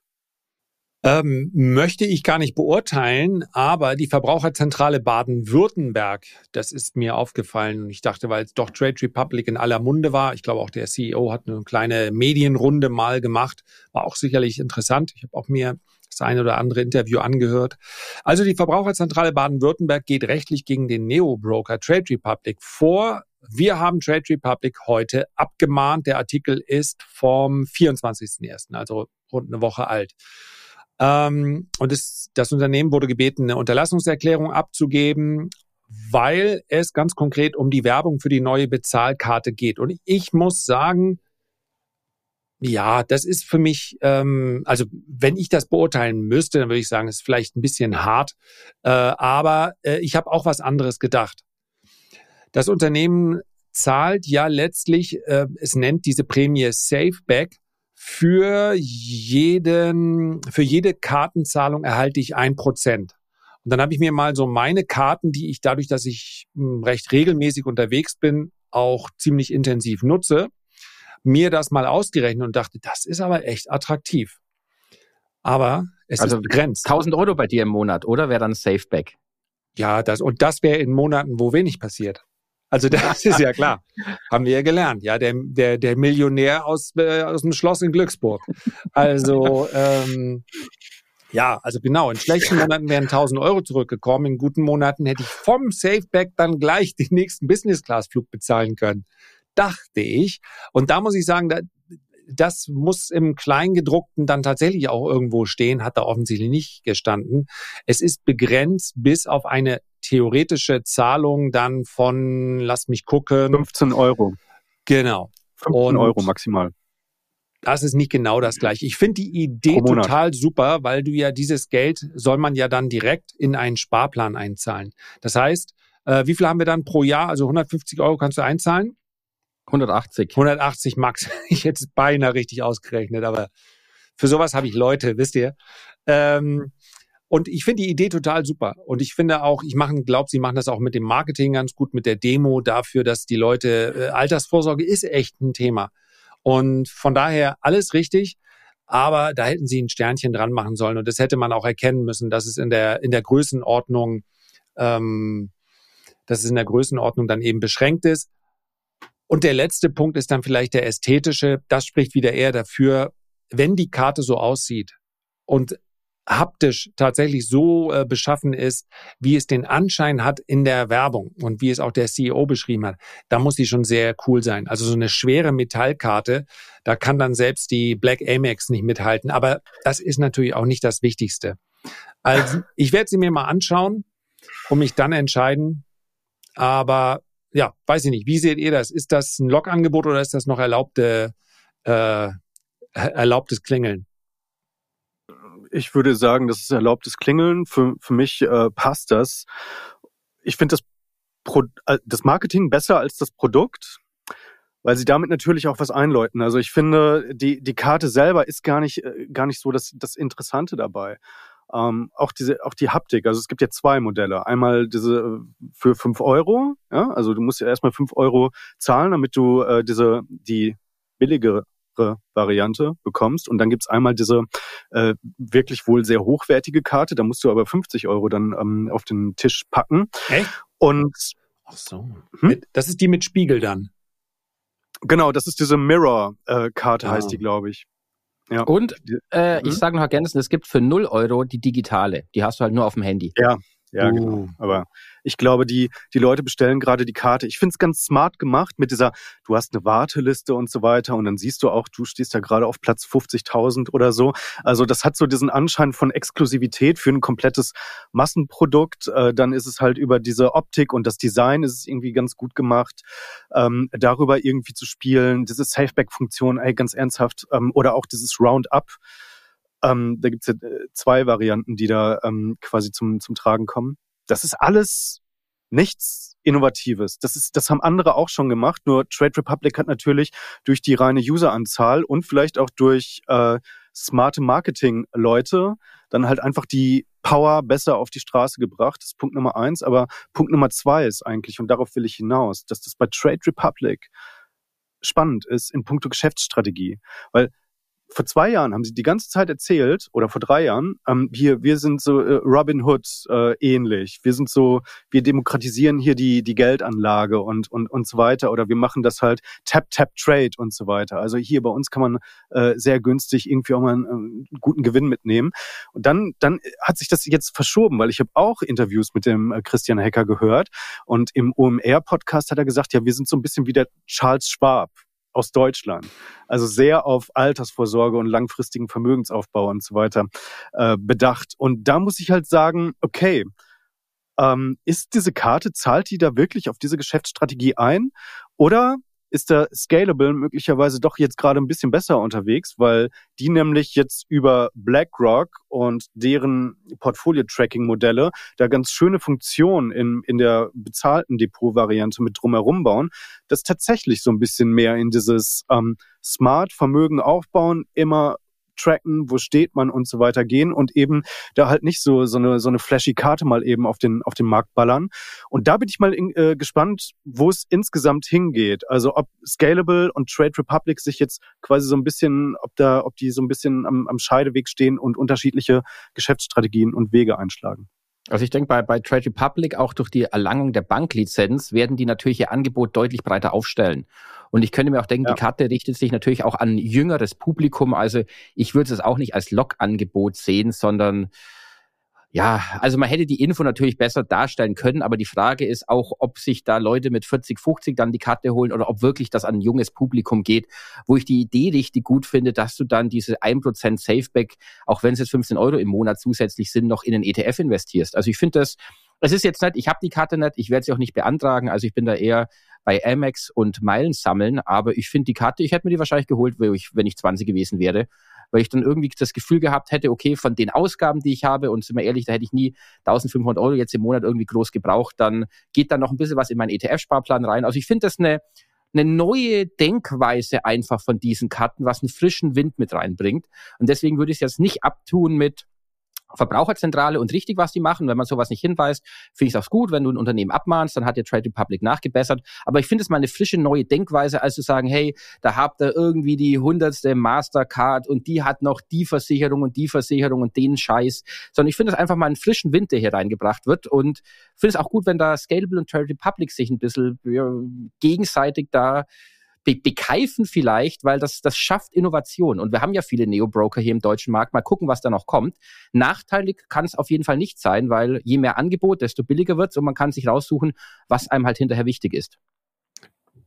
Ähm, möchte ich gar nicht beurteilen, aber die Verbraucherzentrale Baden-Württemberg, das ist mir aufgefallen ich dachte, weil es doch Trade Republic in aller Munde war, ich glaube auch der CEO hat eine kleine Medienrunde mal gemacht, war auch sicherlich interessant. Ich habe auch mir das eine oder andere Interview angehört. Also die Verbraucherzentrale Baden-Württemberg geht rechtlich gegen den Neo-Broker Trade Republic vor. Wir haben Trade Republic heute abgemahnt. Der Artikel ist vom 24.01., also rund eine Woche alt. Ähm, und das, das Unternehmen wurde gebeten, eine Unterlassungserklärung abzugeben, weil es ganz konkret um die Werbung für die neue Bezahlkarte geht. Und ich muss sagen, ja, das ist für mich, ähm, also wenn ich das beurteilen müsste, dann würde ich sagen, es ist vielleicht ein bisschen hart, äh, aber äh, ich habe auch was anderes gedacht. Das Unternehmen zahlt ja letztlich, äh, es nennt diese Prämie Safeback, für jeden, für jede Kartenzahlung erhalte ich ein Prozent. Und dann habe ich mir mal so meine Karten, die ich dadurch, dass ich hm, recht regelmäßig unterwegs bin, auch ziemlich intensiv nutze, mir das mal ausgerechnet und dachte, das ist aber echt attraktiv. Aber es also ist begrenzt. 1000 Euro bei dir im Monat, oder wäre dann Safeback? Ja, das, und das wäre in Monaten, wo wenig passiert. Also das ist ja klar. Haben wir ja gelernt. Ja, der, der, der Millionär aus, äh, aus dem Schloss in Glücksburg. Also, ähm, ja, also genau. In schlechten Monaten wären 1000 Euro zurückgekommen. In guten Monaten hätte ich vom Safeback dann gleich den nächsten Business-Class-Flug bezahlen können. Dachte ich. Und da muss ich sagen, da, das muss im Kleingedruckten dann tatsächlich auch irgendwo stehen, hat da offensichtlich nicht gestanden. Es ist begrenzt bis auf eine theoretische Zahlung dann von, lass mich gucken. 15 Euro. Genau. 15 Und Euro maximal. Das ist nicht genau das gleiche. Ich finde die Idee total super, weil du ja dieses Geld soll man ja dann direkt in einen Sparplan einzahlen. Das heißt, äh, wie viel haben wir dann pro Jahr? Also 150 Euro kannst du einzahlen? 180. 180 Max. Ich hätte es beinahe richtig ausgerechnet, aber für sowas habe ich Leute, wisst ihr. Ähm, und ich finde die Idee total super. Und ich finde auch, ich mache, glaube, sie machen das auch mit dem Marketing ganz gut, mit der Demo dafür, dass die Leute, äh, Altersvorsorge ist echt ein Thema. Und von daher alles richtig. Aber da hätten sie ein Sternchen dran machen sollen. Und das hätte man auch erkennen müssen, dass es in der, in der Größenordnung, ähm, dass es in der Größenordnung dann eben beschränkt ist. Und der letzte Punkt ist dann vielleicht der ästhetische. Das spricht wieder eher dafür, wenn die Karte so aussieht und haptisch tatsächlich so äh, beschaffen ist, wie es den Anschein hat in der Werbung und wie es auch der CEO beschrieben hat, da muss sie schon sehr cool sein. Also so eine schwere Metallkarte, da kann dann selbst die Black Amex nicht mithalten. Aber das ist natürlich auch nicht das Wichtigste. Also ich werde sie mir mal anschauen und mich dann entscheiden. Aber ja, weiß ich nicht. Wie seht ihr das? Ist das ein Logangebot oder ist das noch erlaubte, äh, erlaubtes Klingeln? Ich würde sagen, das ist erlaubtes Klingeln. Für, für mich äh, passt das. Ich finde das, äh, das Marketing besser als das Produkt, weil sie damit natürlich auch was einläuten. Also ich finde, die, die Karte selber ist gar nicht, äh, gar nicht so das, das Interessante dabei. Ähm, auch diese, auch die Haptik. Also es gibt ja zwei Modelle. Einmal diese äh, für fünf Euro. Ja, also du musst ja erstmal fünf Euro zahlen, damit du äh, diese die billigere Variante bekommst. Und dann gibt's einmal diese äh, wirklich wohl sehr hochwertige Karte. Da musst du aber 50 Euro dann ähm, auf den Tisch packen. Echt? Und ach so, hm? das ist die mit Spiegel dann. Genau, das ist diese Mirror-Karte, äh, heißt die, glaube ich. Ja. Und äh, mhm. ich sage noch ergänzend, es gibt für 0 Euro die digitale. Die hast du halt nur auf dem Handy. Ja, ja, uh. genau. Aber ich glaube, die, die Leute bestellen gerade die Karte. Ich finde es ganz smart gemacht mit dieser, du hast eine Warteliste und so weiter und dann siehst du auch, du stehst ja gerade auf Platz 50.000 oder so. Also das hat so diesen Anschein von Exklusivität für ein komplettes Massenprodukt. Äh, dann ist es halt über diese Optik und das Design ist es irgendwie ganz gut gemacht, ähm, darüber irgendwie zu spielen. Diese Safeback-Funktion, ey, ganz ernsthaft. Ähm, oder auch dieses Roundup. Ähm, da gibt's ja äh, zwei Varianten, die da ähm, quasi zum, zum Tragen kommen. Das ist alles nichts Innovatives. Das ist, das haben andere auch schon gemacht. Nur Trade Republic hat natürlich durch die reine Useranzahl und vielleicht auch durch äh, smarte Marketing-Leute dann halt einfach die Power besser auf die Straße gebracht. Das ist Punkt Nummer eins. Aber Punkt Nummer zwei ist eigentlich, und darauf will ich hinaus, dass das bei Trade Republic spannend ist in puncto Geschäftsstrategie. Weil vor zwei Jahren haben sie die ganze Zeit erzählt, oder vor drei Jahren, ähm, hier, wir sind so äh, Robin Hood äh, ähnlich. Wir sind so, wir demokratisieren hier die, die Geldanlage und, und, und so weiter. Oder wir machen das halt Tap-Tap-Trade und so weiter. Also hier bei uns kann man äh, sehr günstig irgendwie auch mal einen, einen guten Gewinn mitnehmen. Und dann, dann hat sich das jetzt verschoben, weil ich habe auch Interviews mit dem äh, Christian Hecker gehört. Und im OMR-Podcast hat er gesagt, ja, wir sind so ein bisschen wie der Charles Schwab aus Deutschland. Also sehr auf Altersvorsorge und langfristigen Vermögensaufbau und so weiter äh, bedacht. Und da muss ich halt sagen, okay, ähm, ist diese Karte, zahlt die da wirklich auf diese Geschäftsstrategie ein? Oder ist der Scalable möglicherweise doch jetzt gerade ein bisschen besser unterwegs, weil die nämlich jetzt über BlackRock und deren Portfolio-Tracking-Modelle da ganz schöne Funktionen in, in der bezahlten Depot-Variante mit drumherum bauen, das tatsächlich so ein bisschen mehr in dieses ähm, Smart-Vermögen aufbauen, immer tracken, wo steht man und so weiter gehen und eben da halt nicht so so eine so eine flashy Karte mal eben auf den auf den Markt ballern. Und da bin ich mal in, äh, gespannt, wo es insgesamt hingeht. Also ob Scalable und Trade Republic sich jetzt quasi so ein bisschen, ob da, ob die so ein bisschen am, am Scheideweg stehen und unterschiedliche Geschäftsstrategien und Wege einschlagen. Also ich denke, bei, bei Trade Republic auch durch die Erlangung der Banklizenz werden die natürlich ihr Angebot deutlich breiter aufstellen. Und ich könnte mir auch denken, ja. die Karte richtet sich natürlich auch an jüngeres Publikum. Also ich würde es auch nicht als Log-Angebot sehen, sondern ja, also man hätte die Info natürlich besser darstellen können, aber die Frage ist auch, ob sich da Leute mit 40, 50 dann die Karte holen oder ob wirklich das an ein junges Publikum geht, wo ich die Idee richtig gut finde, dass du dann diese 1% Safeback, auch wenn es jetzt 15 Euro im Monat zusätzlich sind, noch in den ETF investierst. Also ich finde das es ist jetzt nicht, ich habe die Karte nicht, ich werde sie auch nicht beantragen, also ich bin da eher bei Amex und Meilen sammeln, aber ich finde die Karte, ich hätte mir die wahrscheinlich geholt, wenn ich, wenn ich 20 gewesen wäre, weil ich dann irgendwie das Gefühl gehabt hätte, okay, von den Ausgaben, die ich habe, und sind wir ehrlich, da hätte ich nie 1500 Euro jetzt im Monat irgendwie groß gebraucht, dann geht dann noch ein bisschen was in meinen ETF-Sparplan rein. Also ich finde das eine, eine neue Denkweise einfach von diesen Karten, was einen frischen Wind mit reinbringt. Und deswegen würde ich es jetzt nicht abtun mit, Verbraucherzentrale und richtig, was die machen. Wenn man sowas nicht hinweist, finde ich es auch gut. Wenn du ein Unternehmen abmahnst, dann hat der Trade Republic nachgebessert. Aber ich finde es mal eine frische neue Denkweise, als zu sagen, hey, da habt ihr irgendwie die hundertste Mastercard und die hat noch die Versicherung und die Versicherung und den Scheiß. Sondern ich finde es einfach mal einen frischen Wind, der hier reingebracht wird. Und finde es auch gut, wenn da Scalable und Trade Republic sich ein bisschen gegenseitig da be bekeifen vielleicht, weil das, das schafft Innovation. Und wir haben ja viele Neo-Broker hier im deutschen Markt. Mal gucken, was da noch kommt. Nachteilig kann es auf jeden Fall nicht sein, weil je mehr Angebot, desto billiger wird es und man kann sich raussuchen, was einem halt hinterher wichtig ist.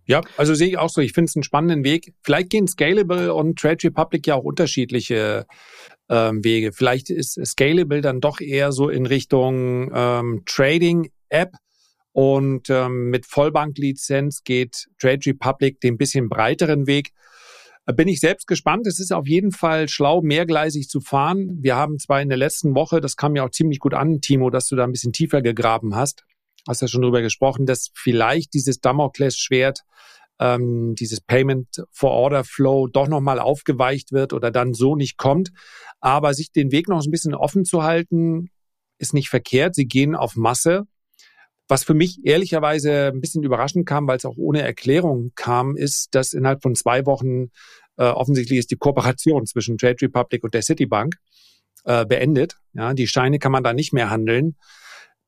Ja, also sehe ich auch so. Ich finde es einen spannenden Weg. Vielleicht gehen Scalable und Trade Republic ja auch unterschiedliche ähm, Wege. Vielleicht ist Scalable dann doch eher so in Richtung ähm, Trading-App und ähm, mit Vollbanklizenz geht Trade Republic den bisschen breiteren Weg. Äh, bin ich selbst gespannt. Es ist auf jeden Fall schlau, mehrgleisig zu fahren. Wir haben zwar in der letzten Woche, das kam ja auch ziemlich gut an, Timo, dass du da ein bisschen tiefer gegraben hast. Hast ja schon drüber gesprochen, dass vielleicht dieses Damocles-Schwert, ähm, dieses Payment for Order Flow doch nochmal aufgeweicht wird oder dann so nicht kommt. Aber sich den Weg noch ein bisschen offen zu halten, ist nicht verkehrt. Sie gehen auf Masse was für mich ehrlicherweise ein bisschen überraschend kam, weil es auch ohne Erklärung kam, ist, dass innerhalb von zwei Wochen äh, offensichtlich ist die Kooperation zwischen Trade Republic und der Citibank äh, beendet. Ja, die Scheine kann man da nicht mehr handeln.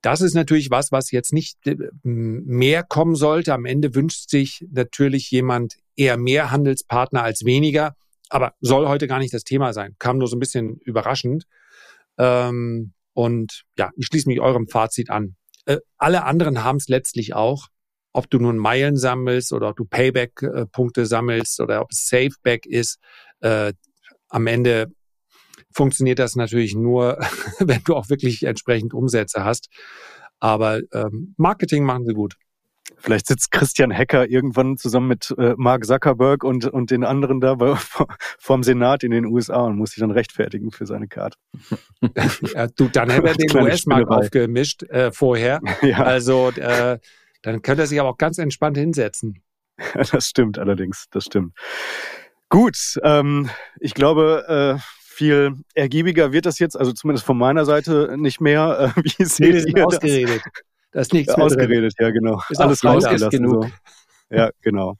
Das ist natürlich was, was jetzt nicht äh, mehr kommen sollte. Am Ende wünscht sich natürlich jemand eher mehr Handelspartner als weniger, aber soll heute gar nicht das Thema sein. Kam nur so ein bisschen überraschend. Ähm, und ja, ich schließe mich eurem Fazit an. Äh, alle anderen haben es letztlich auch. Ob du nun Meilen sammelst oder ob du Payback-Punkte sammelst oder ob es Safeback ist, äh, am Ende funktioniert das natürlich nur, wenn du auch wirklich entsprechend Umsätze hast. Aber ähm, Marketing machen sie gut. Vielleicht sitzt Christian Hecker irgendwann zusammen mit äh, Mark Zuckerberg und, und den anderen da bei, vom Senat in den USA und muss sich dann rechtfertigen für seine Karte. ja, du, dann hätte er den US-Markt aufgemischt äh, vorher. Ja. Also äh, dann könnte er sich aber auch ganz entspannt hinsetzen. das stimmt allerdings, das stimmt. Gut, ähm, ich glaube, äh, viel ergiebiger wird das jetzt, also zumindest von meiner Seite nicht mehr. Äh, wie seht nee, ihr ausgeredet. Das? Da ist nichts mehr Ausgeredet, drin. ja, genau. Ist Alles rausgelassen. Genug. So. Ja, genau.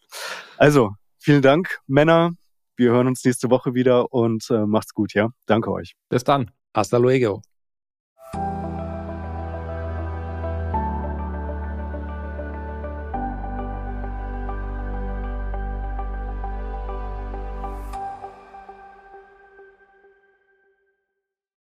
Also, vielen Dank, Männer. Wir hören uns nächste Woche wieder und äh, macht's gut, ja? Danke euch. Bis dann. Hasta luego.